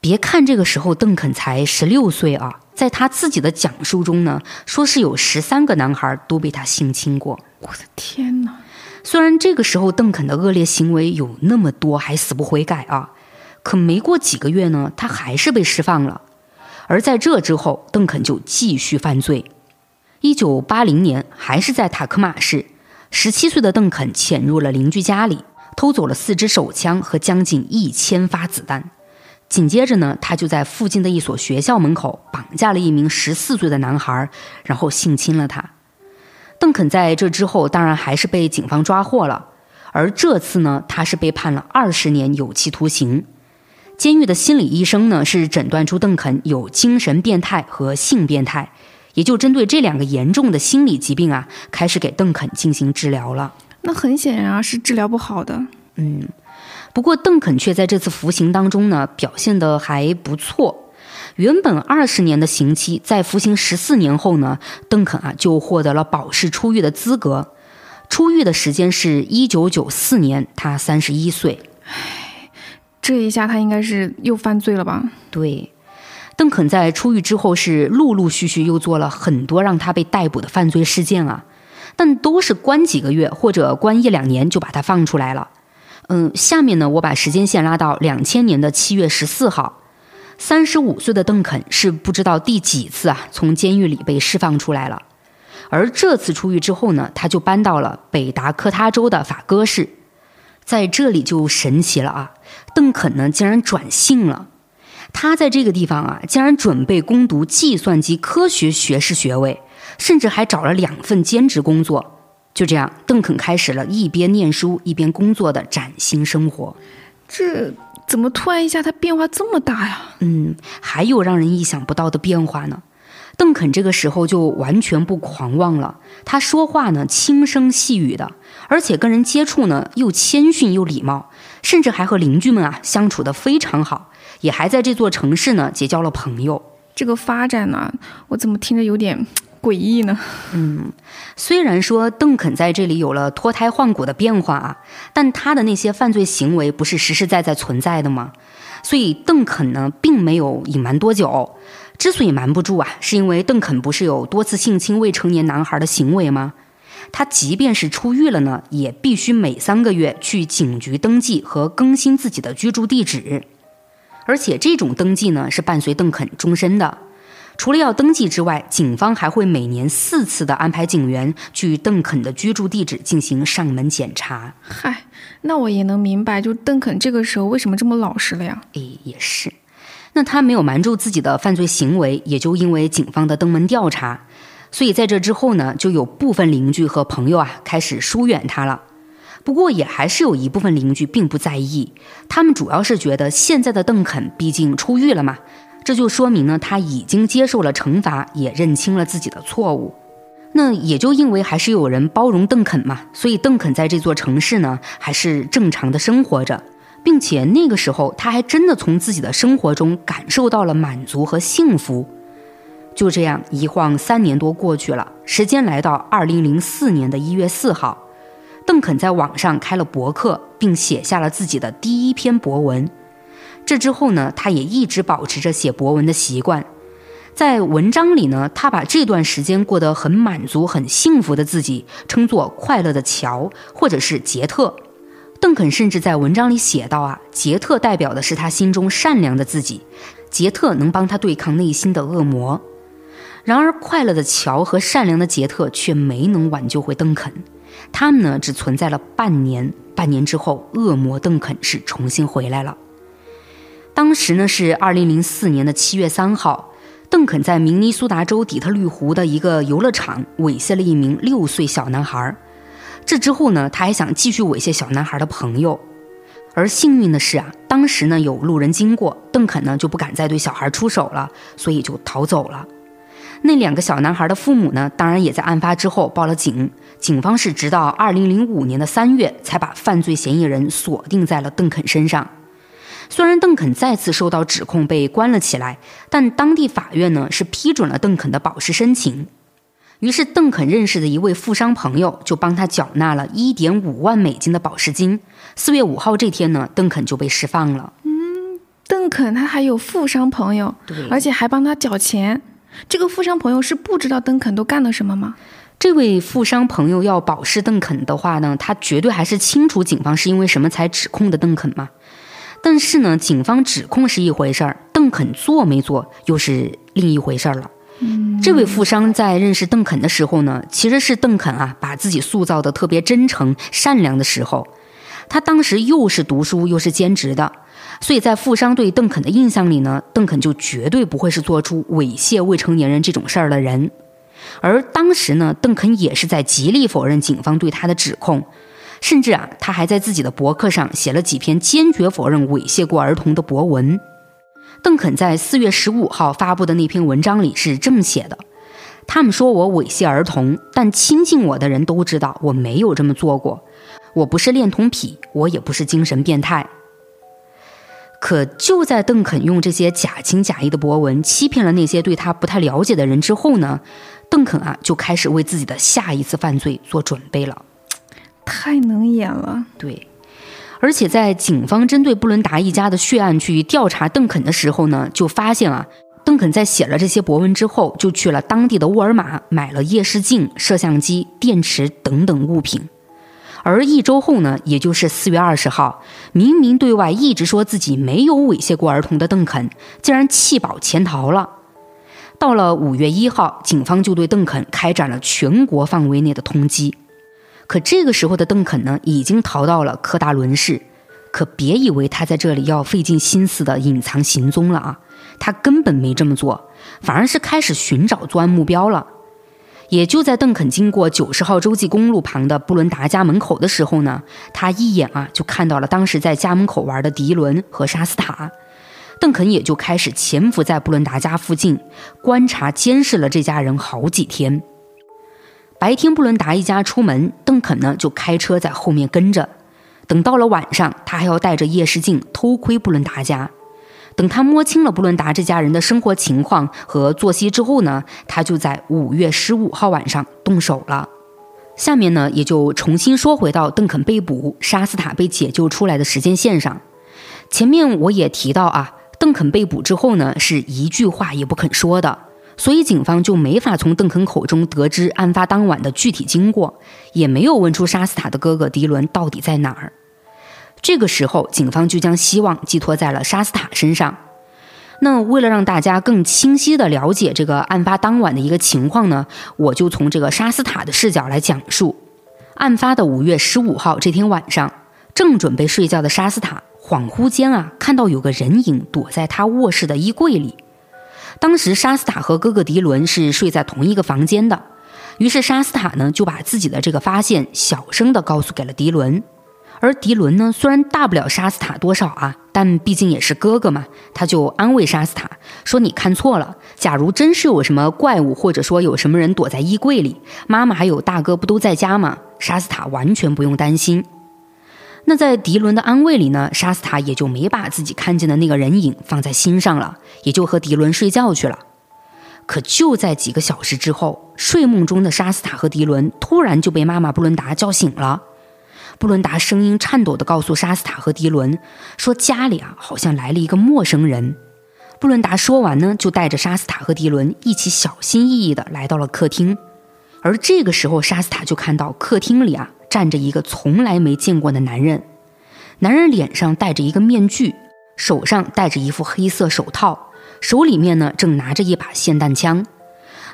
[SPEAKER 2] 别看这个时候邓肯才十六岁啊，在他自己的讲述中呢，说是有十三个男孩都被他性侵过。
[SPEAKER 3] 我的天哪！
[SPEAKER 2] 虽然这个时候邓肯的恶劣行为有那么多，还死不悔改啊，可没过几个月呢，他还是被释放了。而在这之后，邓肯就继续犯罪。一九八零年，还是在塔克马市，十七岁的邓肯潜入了邻居家里，偷走了四支手枪和将近一千发子弹。紧接着呢，他就在附近的一所学校门口绑架了一名十四岁的男孩，然后性侵了他。邓肯在这之后，当然还是被警方抓获了，而这次呢，他是被判了二十年有期徒刑。监狱的心理医生呢，是诊断出邓肯有精神变态和性变态。也就针对这两个严重的心理疾病啊，开始给邓肯进行治疗了。
[SPEAKER 3] 那很显然啊，是治疗不好的。
[SPEAKER 2] 嗯，不过邓肯却在这次服刑当中呢，表现的还不错。原本二十年的刑期，在服刑十四年后呢，邓肯啊就获得了保释出狱的资格。出狱的时间是一九九四年，他三十一岁。
[SPEAKER 3] 唉，这一下他应该是又犯罪了吧？
[SPEAKER 2] 对。邓肯在出狱之后是陆陆续续又做了很多让他被逮捕的犯罪事件啊，但都是关几个月或者关一两年就把他放出来了。嗯，下面呢，我把时间线拉到两千年的七月十四号，三十五岁的邓肯是不知道第几次啊从监狱里被释放出来了，而这次出狱之后呢，他就搬到了北达科他州的法戈市，在这里就神奇了啊，邓肯呢竟然转性了。他在这个地方啊，竟然准备攻读计算机科学学士学位，甚至还找了两份兼职工作。就这样，邓肯开始了一边念书一边工作的崭新生活。
[SPEAKER 3] 这怎么突然一下他变化这么大呀？
[SPEAKER 2] 嗯，还有让人意想不到的变化呢。邓肯这个时候就完全不狂妄了，他说话呢轻声细语的，而且跟人接触呢又谦逊又礼貌，甚至还和邻居们啊相处的非常好。也还在这座城市呢，结交了朋友。
[SPEAKER 3] 这个发展呢，我怎么听着有点诡异呢？
[SPEAKER 2] 嗯，虽然说邓肯在这里有了脱胎换骨的变化啊，但他的那些犯罪行为不是实实在在存在的吗？所以邓肯呢，并没有隐瞒多久。之所以瞒不住啊，是因为邓肯不是有多次性侵未成年男孩的行为吗？他即便是出狱了呢，也必须每三个月去警局登记和更新自己的居住地址。而且这种登记呢是伴随邓肯终身的。除了要登记之外，警方还会每年四次的安排警员去邓肯的居住地址进行上门检查。
[SPEAKER 3] 嗨，那我也能明白，就邓肯这个时候为什么这么老实了呀？
[SPEAKER 2] 诶，也是。那他没有瞒住自己的犯罪行为，也就因为警方的登门调查，所以在这之后呢，就有部分邻居和朋友啊开始疏远他了。不过也还是有一部分邻居并不在意，他们主要是觉得现在的邓肯毕竟出狱了嘛，这就说明呢他已经接受了惩罚，也认清了自己的错误。那也就因为还是有人包容邓肯嘛，所以邓肯在这座城市呢还是正常的生活着，并且那个时候他还真的从自己的生活中感受到了满足和幸福。就这样一晃三年多过去了，时间来到二零零四年的一月四号，邓肯在网上开了博客，并写下了自己的第一篇博文。这之后呢，他也一直保持着写博文的习惯。在文章里呢，他把这段时间过得很满足、很幸福的自己称作“快乐的乔”或者是杰特。邓肯甚至在文章里写道：“啊，杰特代表的是他心中善良的自己，杰特能帮他对抗内心的恶魔。然而，快乐的乔和善良的杰特却没能挽救回邓肯，他们呢只存在了半年。半年之后，恶魔邓肯是重新回来了。当时呢是二零零四年的七月三号。”邓肯在明尼苏达州底特律湖的一个游乐场猥亵了一名六岁小男孩。这之后呢，他还想继续猥亵小男孩的朋友。而幸运的是啊，当时呢有路人经过，邓肯呢就不敢再对小孩出手了，所以就逃走了。那两个小男孩的父母呢，当然也在案发之后报了警。警方是直到二零零五年的三月才把犯罪嫌疑人锁定在了邓肯身上。虽然邓肯再次受到指控被关了起来，但当地法院呢是批准了邓肯的保释申请。于是邓肯认识的一位富商朋友就帮他缴纳了一点五万美金的保释金。四月五号这天呢，邓肯就被释放了。
[SPEAKER 3] 嗯，邓肯他还有富商朋友，
[SPEAKER 2] 对，
[SPEAKER 3] 而且还帮他缴钱。这个富商朋友是不知道邓肯都干了什么吗？
[SPEAKER 2] 这位富商朋友要保释邓肯的话呢，他绝对还是清楚警方是因为什么才指控的邓肯嘛。但是呢，警方指控是一回事儿，邓肯做没做又是另一回事儿了。这位富商在认识邓肯的时候呢，其实是邓肯啊把自己塑造的特别真诚善良的时候。他当时又是读书又是兼职的，所以在富商对邓肯的印象里呢，邓肯就绝对不会是做出猥亵未成年人这种事儿的人。而当时呢，邓肯也是在极力否认警方对他的指控。甚至啊，他还在自己的博客上写了几篇坚决否认猥亵过儿童的博文。邓肯在四月十五号发布的那篇文章里是这么写的：“他们说我猥亵儿童，但亲近我的人都知道我没有这么做过。我不是恋童癖，我也不是精神变态。”可就在邓肯用这些假情假意的博文欺骗了那些对他不太了解的人之后呢，邓肯啊就开始为自己的下一次犯罪做准备了。
[SPEAKER 3] 太能演了，
[SPEAKER 2] 对，而且在警方针对布伦达一家的血案去调查邓肯的时候呢，就发现啊，邓肯在写了这些博文之后，就去了当地的沃尔玛买了夜视镜、摄像机、电池等等物品。而一周后呢，也就是四月二十号，明明对外一直说自己没有猥亵过儿童的邓肯，竟然弃保潜逃了。到了五月一号，警方就对邓肯开展了全国范围内的通缉。可这个时候的邓肯呢，已经逃到了科达伦市。可别以为他在这里要费尽心思的隐藏行踪了啊，他根本没这么做，反而是开始寻找作案目标了。也就在邓肯经过九十号洲际公路旁的布伦达家门口的时候呢，他一眼啊就看到了当时在家门口玩的迪伦和沙斯塔。邓肯也就开始潜伏在布伦达家附近，观察监视了这家人好几天。白天，布伦达一家出门，邓肯呢就开车在后面跟着。等到了晚上，他还要带着夜视镜偷窥布伦达家。等他摸清了布伦达这家人的生活情况和作息之后呢，他就在五月十五号晚上动手了。下面呢，也就重新说回到邓肯被捕、沙斯塔被解救出来的时间线上。前面我也提到啊，邓肯被捕之后呢，是一句话也不肯说的。所以警方就没法从邓肯口中得知案发当晚的具体经过，也没有问出沙斯塔的哥哥迪伦到底在哪儿。这个时候，警方就将希望寄托在了沙斯塔身上。那为了让大家更清晰地了解这个案发当晚的一个情况呢，我就从这个沙斯塔的视角来讲述。案发的五月十五号这天晚上，正准备睡觉的沙斯塔，恍惚间啊，看到有个人影躲在他卧室的衣柜里。当时沙斯塔和哥哥迪伦是睡在同一个房间的，于是沙斯塔呢就把自己的这个发现小声的告诉给了迪伦，而迪伦呢虽然大不了沙斯塔多少啊，但毕竟也是哥哥嘛，他就安慰沙斯塔说：“你看错了，假如真是有什么怪物，或者说有什么人躲在衣柜里，妈妈还有大哥不都在家吗？沙斯塔完全不用担心。”那在迪伦的安慰里呢，沙斯塔也就没把自己看见的那个人影放在心上了，也就和迪伦睡觉去了。可就在几个小时之后，睡梦中的沙斯塔和迪伦突然就被妈妈布伦达叫醒了。布伦达声音颤抖地告诉沙斯塔和迪伦，说家里啊好像来了一个陌生人。布伦达说完呢，就带着沙斯塔和迪伦一起小心翼翼地来到了客厅。而这个时候，沙斯塔就看到客厅里啊站着一个从来没见过的男人。男人脸上戴着一个面具，手上戴着一副黑色手套，手里面呢正拿着一把霰弹枪。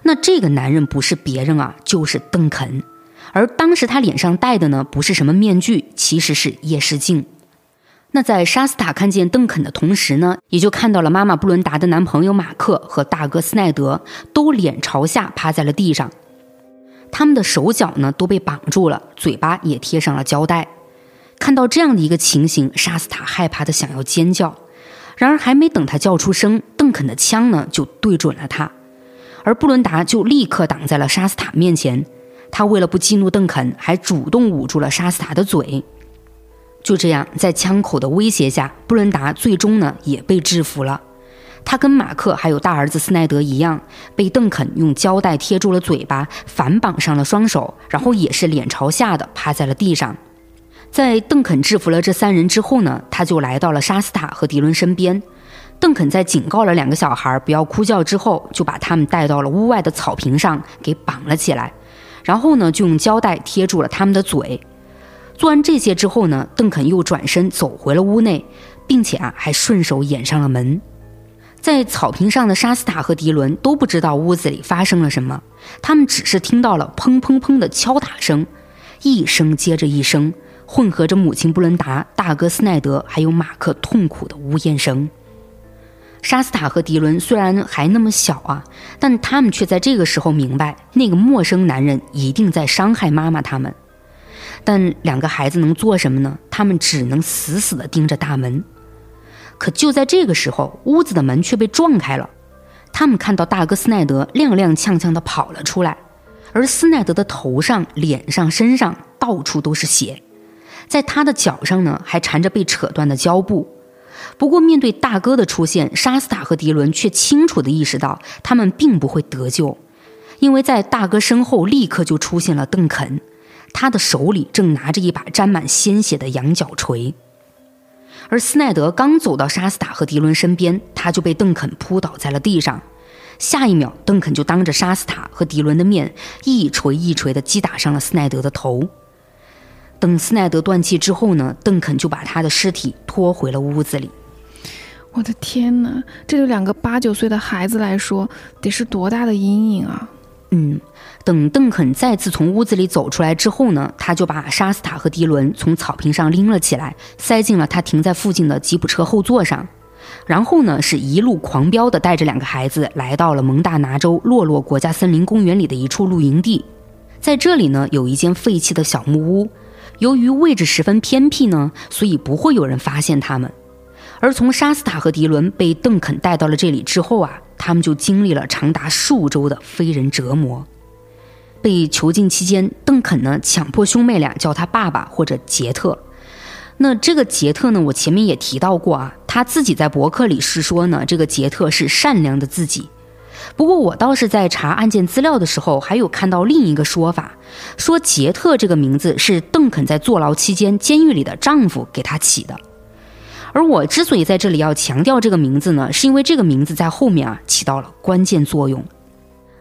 [SPEAKER 2] 那这个男人不是别人啊，就是邓肯。而当时他脸上戴的呢，不是什么面具，其实是夜视镜。那在沙斯塔看见邓肯的同时呢，也就看到了妈妈布伦达的男朋友马克和大哥斯奈德都脸朝下趴在了地上，他们的手脚呢都被绑住了，嘴巴也贴上了胶带。看到这样的一个情形，沙斯塔害怕的想要尖叫，然而还没等他叫出声，邓肯的枪呢就对准了他，而布伦达就立刻挡在了沙斯塔面前。他为了不激怒邓肯，还主动捂住了沙斯塔的嘴。就这样，在枪口的威胁下，布伦达最终呢也被制服了。他跟马克还有大儿子斯奈德一样，被邓肯用胶带贴住了嘴巴，反绑上了双手，然后也是脸朝下的趴在了地上。在邓肯制服了这三人之后呢，他就来到了沙斯塔和迪伦身边。邓肯在警告了两个小孩不要哭叫之后，就把他们带到了屋外的草坪上，给绑了起来。然后呢，就用胶带贴住了他们的嘴。做完这些之后呢，邓肯又转身走回了屋内，并且啊，还顺手掩上了门。在草坪上的沙斯塔和迪伦都不知道屋子里发生了什么，他们只是听到了砰砰砰的敲打声，一声接着一声，混合着母亲布伦达、大哥斯奈德还有马克痛苦的呜咽声。沙斯塔和迪伦虽然还那么小啊，但他们却在这个时候明白，那个陌生男人一定在伤害妈妈他们。但两个孩子能做什么呢？他们只能死死地盯着大门。可就在这个时候，屋子的门却被撞开了，他们看到大哥斯奈德踉踉跄跄地跑了出来，而斯奈德的头上、脸上、身上到处都是血，在他的脚上呢，还缠着被扯断的胶布。不过，面对大哥的出现，沙斯塔和迪伦却清楚地意识到，他们并不会得救，因为在大哥身后立刻就出现了邓肯，他的手里正拿着一把沾满鲜血的羊角锤。而斯奈德刚走到沙斯塔和迪伦身边，他就被邓肯扑倒在了地上。下一秒，邓肯就当着沙斯塔和迪伦的面，一锤一锤地击打上了斯奈德的头。等斯奈德断气之后呢，邓肯就把他的尸体拖回了屋子里。
[SPEAKER 3] 我的天哪，这对两个八九岁的孩子来说，得是多大的阴影啊！
[SPEAKER 2] 嗯，等邓肯再次从屋子里走出来之后呢，他就把沙斯塔和迪伦从草坪上拎了起来，塞进了他停在附近的吉普车后座上，然后呢，是一路狂飙的带着两个孩子来到了蒙大拿州洛洛国家森林公园里的一处露营地，在这里呢，有一间废弃的小木屋。由于位置十分偏僻呢，所以不会有人发现他们。而从沙斯塔和迪伦被邓肯带到了这里之后啊，他们就经历了长达数周的非人折磨。被囚禁期间，邓肯呢强迫兄妹俩叫他爸爸或者杰特。那这个杰特呢，我前面也提到过啊，他自己在博客里是说呢，这个杰特是善良的自己。不过我倒是在查案件资料的时候，还有看到另一个说法，说杰特这个名字是邓肯在坐牢期间监狱里的丈夫给他起的。而我之所以在这里要强调这个名字呢，是因为这个名字在后面啊起到了关键作用。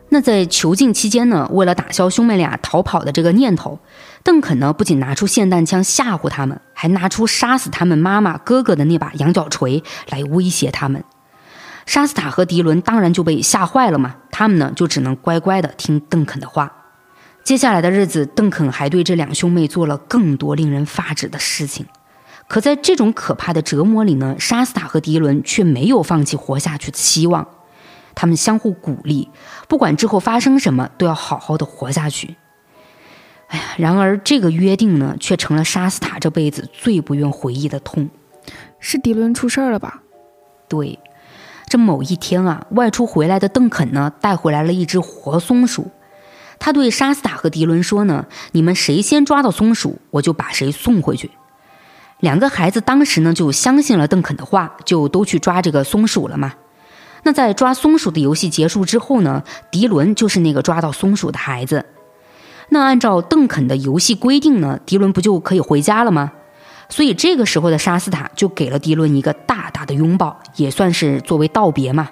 [SPEAKER 2] 那在囚禁期间呢，为了打消兄妹俩逃跑的这个念头，邓肯呢不仅拿出霰弹枪吓唬他们，还拿出杀死他们妈妈哥哥的那把羊角锤来威胁他们。沙斯塔和迪伦当然就被吓坏了嘛，他们呢就只能乖乖的听邓肯的话。接下来的日子，邓肯还对这两兄妹做了更多令人发指的事情。可在这种可怕的折磨里呢，沙斯塔和迪伦却没有放弃活下去的希望。他们相互鼓励，不管之后发生什么，都要好好的活下去。哎呀，然而这个约定呢，却成了沙斯塔这辈子最不愿回忆的痛。
[SPEAKER 3] 是迪伦出事儿了吧？
[SPEAKER 2] 对。这某一天啊，外出回来的邓肯呢，带回来了一只活松鼠。他对沙斯塔和迪伦说呢：“你们谁先抓到松鼠，我就把谁送回去。”两个孩子当时呢，就相信了邓肯的话，就都去抓这个松鼠了嘛。那在抓松鼠的游戏结束之后呢，迪伦就是那个抓到松鼠的孩子。那按照邓肯的游戏规定呢，迪伦不就可以回家了吗？所以这个时候的沙斯塔就给了迪伦一个大大的拥抱，也算是作为道别嘛。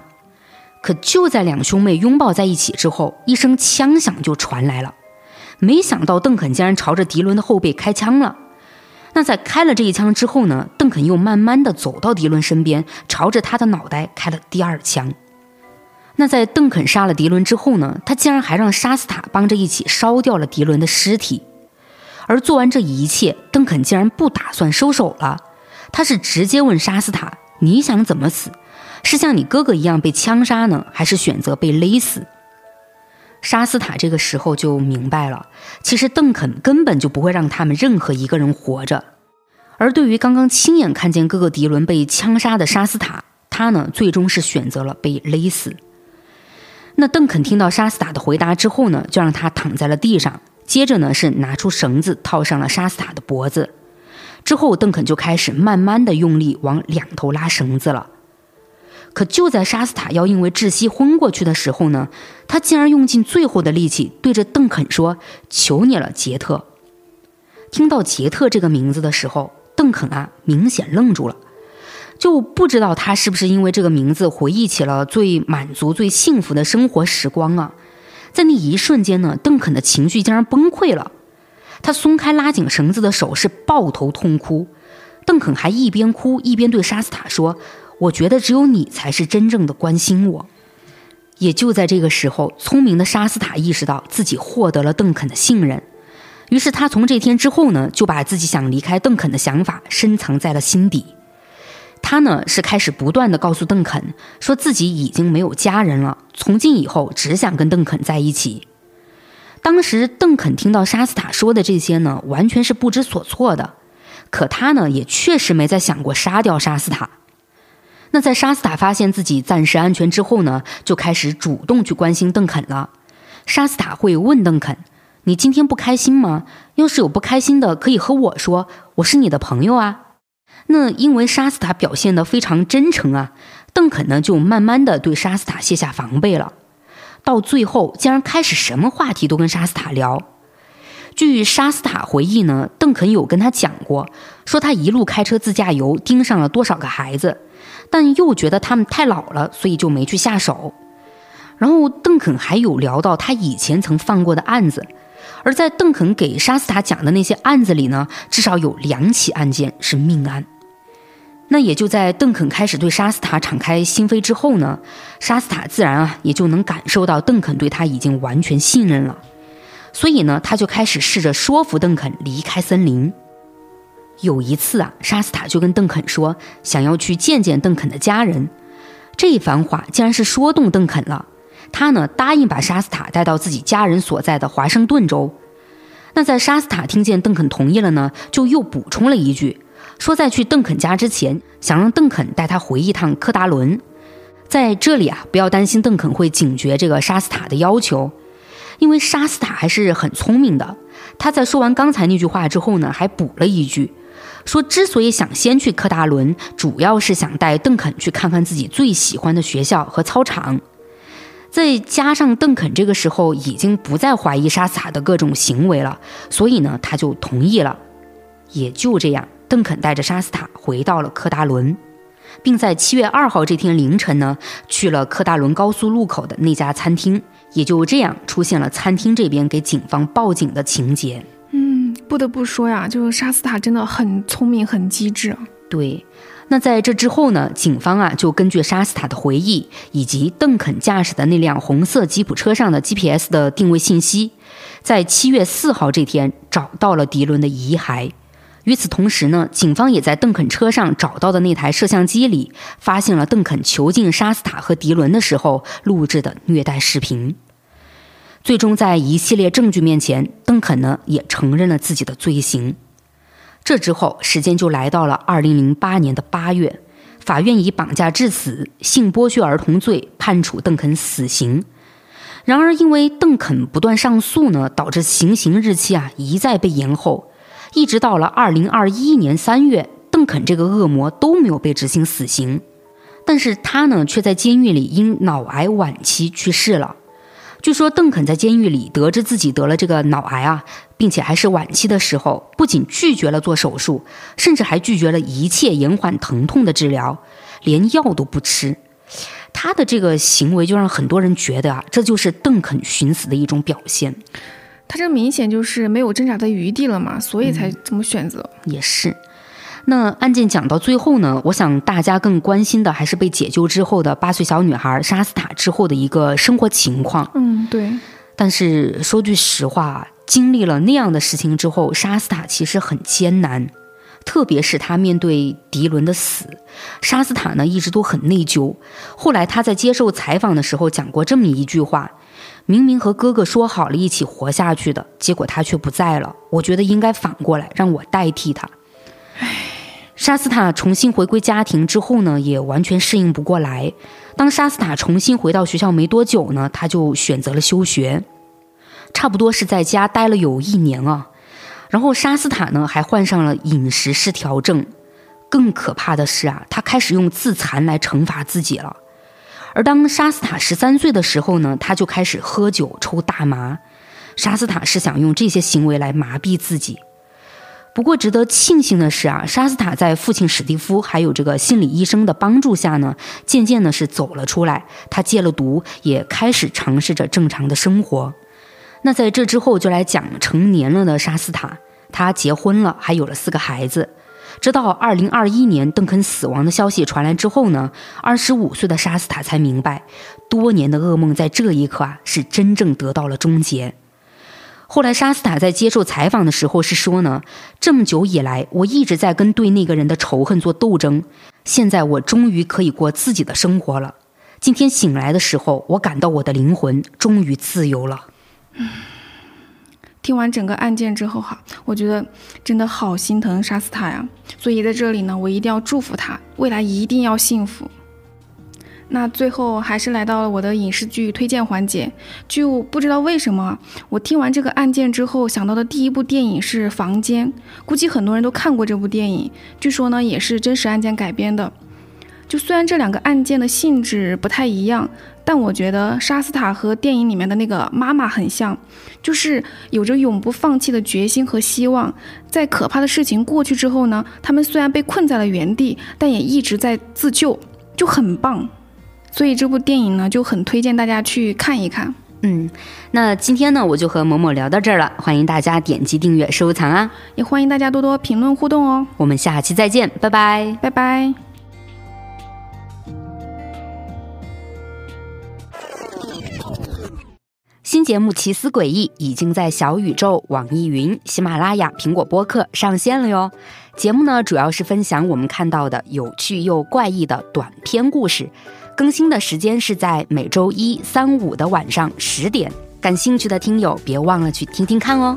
[SPEAKER 2] 可就在两兄妹拥抱在一起之后，一声枪响就传来了。没想到邓肯竟然朝着迪伦的后背开枪了。那在开了这一枪之后呢，邓肯又慢慢的走到迪伦身边，朝着他的脑袋开了第二枪。那在邓肯杀了迪伦之后呢，他竟然还让沙斯塔帮着一起烧掉了迪伦的尸体。而做完这一切，邓肯竟然不打算收手了，他是直接问沙斯塔：“你想怎么死？是像你哥哥一样被枪杀呢，还是选择被勒死？”沙斯塔这个时候就明白了，其实邓肯根本就不会让他们任何一个人活着。而对于刚刚亲眼看见哥哥迪伦被枪杀的沙斯塔，他呢最终是选择了被勒死。那邓肯听到沙斯塔的回答之后呢，就让他躺在了地上，接着呢是拿出绳子套上了沙斯塔的脖子，之后邓肯就开始慢慢的用力往两头拉绳子了。可就在沙斯塔要因为窒息昏过去的时候呢，他竟然用尽最后的力气对着邓肯说：“求你了，杰特。”听到杰特这个名字的时候，邓肯啊明显愣住了，就不知道他是不是因为这个名字回忆起了最满足、最幸福的生活时光啊。在那一瞬间呢，邓肯的情绪竟然崩溃了，他松开拉紧绳子的手，是抱头痛哭。邓肯还一边哭一边对沙斯塔说。我觉得只有你才是真正的关心我。也就在这个时候，聪明的沙斯塔意识到自己获得了邓肯的信任，于是他从这天之后呢，就把自己想离开邓肯的想法深藏在了心底。他呢是开始不断的告诉邓肯，说自己已经没有家人了，从今以后只想跟邓肯在一起。当时邓肯听到沙斯塔说的这些呢，完全是不知所措的，可他呢也确实没再想过杀掉沙斯塔。那在沙斯塔发现自己暂时安全之后呢，就开始主动去关心邓肯了。沙斯塔会问邓肯：“你今天不开心吗？要是有不开心的，可以和我说，我是你的朋友啊。”那因为沙斯塔表现得非常真诚啊，邓肯呢就慢慢的对沙斯塔卸下防备了。到最后，竟然开始什么话题都跟沙斯塔聊。据沙斯塔回忆呢，邓肯有跟他讲过，说他一路开车自驾游，盯上了多少个孩子。但又觉得他们太老了，所以就没去下手。然后邓肯还有聊到他以前曾犯过的案子，而在邓肯给沙斯塔讲的那些案子里呢，至少有两起案件是命案。那也就在邓肯开始对沙斯塔敞开心扉之后呢，沙斯塔自然啊也就能感受到邓肯对他已经完全信任了，所以呢，他就开始试着说服邓肯离开森林。有一次啊，沙斯塔就跟邓肯说，想要去见见邓肯的家人。这一番话竟然是说动邓肯了，他呢答应把沙斯塔带到自己家人所在的华盛顿州。那在沙斯塔听见邓肯同意了呢，就又补充了一句，说在去邓肯家之前，想让邓肯带他回一趟科达伦。在这里啊，不要担心邓肯会警觉这个沙斯塔的要求，因为沙斯塔还是很聪明的。他在说完刚才那句话之后呢，还补了一句。说，之所以想先去科达伦，主要是想带邓肯去看看自己最喜欢的学校和操场。再加上邓肯这个时候已经不再怀疑沙斯塔的各种行为了，所以呢，他就同意了。也就这样，邓肯带着沙斯塔回到了科达伦，并在七月二号这天凌晨呢，去了科达伦高速路口的那家餐厅。也就这样，出现了餐厅这边给警方报警的情节。
[SPEAKER 3] 不得不说呀，就是沙斯塔真的很聪明、很机智。
[SPEAKER 2] 对，那在这之后呢，警方啊就根据沙斯塔的回忆以及邓肯驾驶的那辆红色吉普车上的 GPS 的定位信息，在七月四号这天找到了迪伦的遗骸。与此同时呢，警方也在邓肯车上找到的那台摄像机里，发现了邓肯囚禁沙斯塔和迪伦的时候录制的虐待视频。最终，在一系列证据面前，邓肯呢也承认了自己的罪行。这之后，时间就来到了二零零八年的八月，法院以绑架致死、性剥削儿童罪判处邓肯死刑。然而，因为邓肯不断上诉呢，导致行刑日期啊一再被延后，一直到了二零二一年三月，邓肯这个恶魔都没有被执行死刑。但是他呢，却在监狱里因脑癌晚期去世了。据说邓肯在监狱里得知自己得了这个脑癌啊，并且还是晚期的时候，不仅拒绝了做手术，甚至还拒绝了一切延缓疼痛的治疗，连药都不吃。他的这个行为就让很多人觉得啊，这就是邓肯寻死的一种表现。
[SPEAKER 3] 他这明显就是没有挣扎的余地了嘛，所以才这么选择。
[SPEAKER 2] 也是。那案件讲到最后呢，我想大家更关心的还是被解救之后的八岁小女孩莎斯塔之后的一个生活情况。
[SPEAKER 3] 嗯，对。
[SPEAKER 2] 但是说句实话，经历了那样的事情之后，莎斯塔其实很艰难，特别是她面对迪伦的死，莎斯塔呢一直都很内疚。后来她在接受采访的时候讲过这么一句话：“明明和哥哥说好了一起活下去的，结果他却不在了。我觉得应该反过来让我代替他。”唉。沙斯塔重新回归家庭之后呢，也完全适应不过来。当沙斯塔重新回到学校没多久呢，他就选择了休学，差不多是在家待了有一年啊。然后沙斯塔呢还患上了饮食失调症，更可怕的是啊，他开始用自残来惩罚自己了。而当沙斯塔十三岁的时候呢，他就开始喝酒、抽大麻。莎斯塔是想用这些行为来麻痹自己。不过，值得庆幸的是啊，莎斯塔在父亲史蒂夫还有这个心理医生的帮助下呢，渐渐的是走了出来。他戒了毒，也开始尝试着正常的生活。那在这之后，就来讲成年了的莎斯塔，他结婚了，还有了四个孩子。直到二零二一年邓肯死亡的消息传来之后呢，二十五岁的莎斯塔才明白，多年的噩梦在这一刻啊，是真正得到了终结。后来，莎斯塔在接受采访的时候是说呢：“这么久以来，我一直在跟对那个人的仇恨做斗争。现在，我终于可以过自己的生活了。今天醒来的时候，我感到我的灵魂终于自由了。”
[SPEAKER 3] 嗯，听完整个案件之后，哈，我觉得真的好心疼莎斯塔呀。所以在这里呢，我一定要祝福他，未来一定要幸福。那最后还是来到了我的影视剧推荐环节，就不知道为什么，我听完这个案件之后想到的第一部电影是《房间》，估计很多人都看过这部电影。据说呢也是真实案件改编的。就虽然这两个案件的性质不太一样，但我觉得莎斯塔和电影里面的那个妈妈很像，就是有着永不放弃的决心和希望。在可怕的事情过去之后呢，他们虽然被困在了原地，但也一直在自救，就很棒。所以这部电影呢，就很推荐大家去看一看。
[SPEAKER 2] 嗯，那今天呢，我就和某某聊到这儿了。欢迎大家点击订阅、收藏啊！
[SPEAKER 3] 也欢迎大家多多评论互动哦。
[SPEAKER 2] 我们下期再见，拜拜，
[SPEAKER 3] 拜拜。
[SPEAKER 2] 新节目《奇思诡异》已经在小宇宙、网易云、喜马拉雅、苹果播客上线了哟。节目呢，主要是分享我们看到的有趣又怪异的短篇故事。更新的时间是在每周一、三、五的晚上十点，感兴趣的听友别忘了去听听看哦。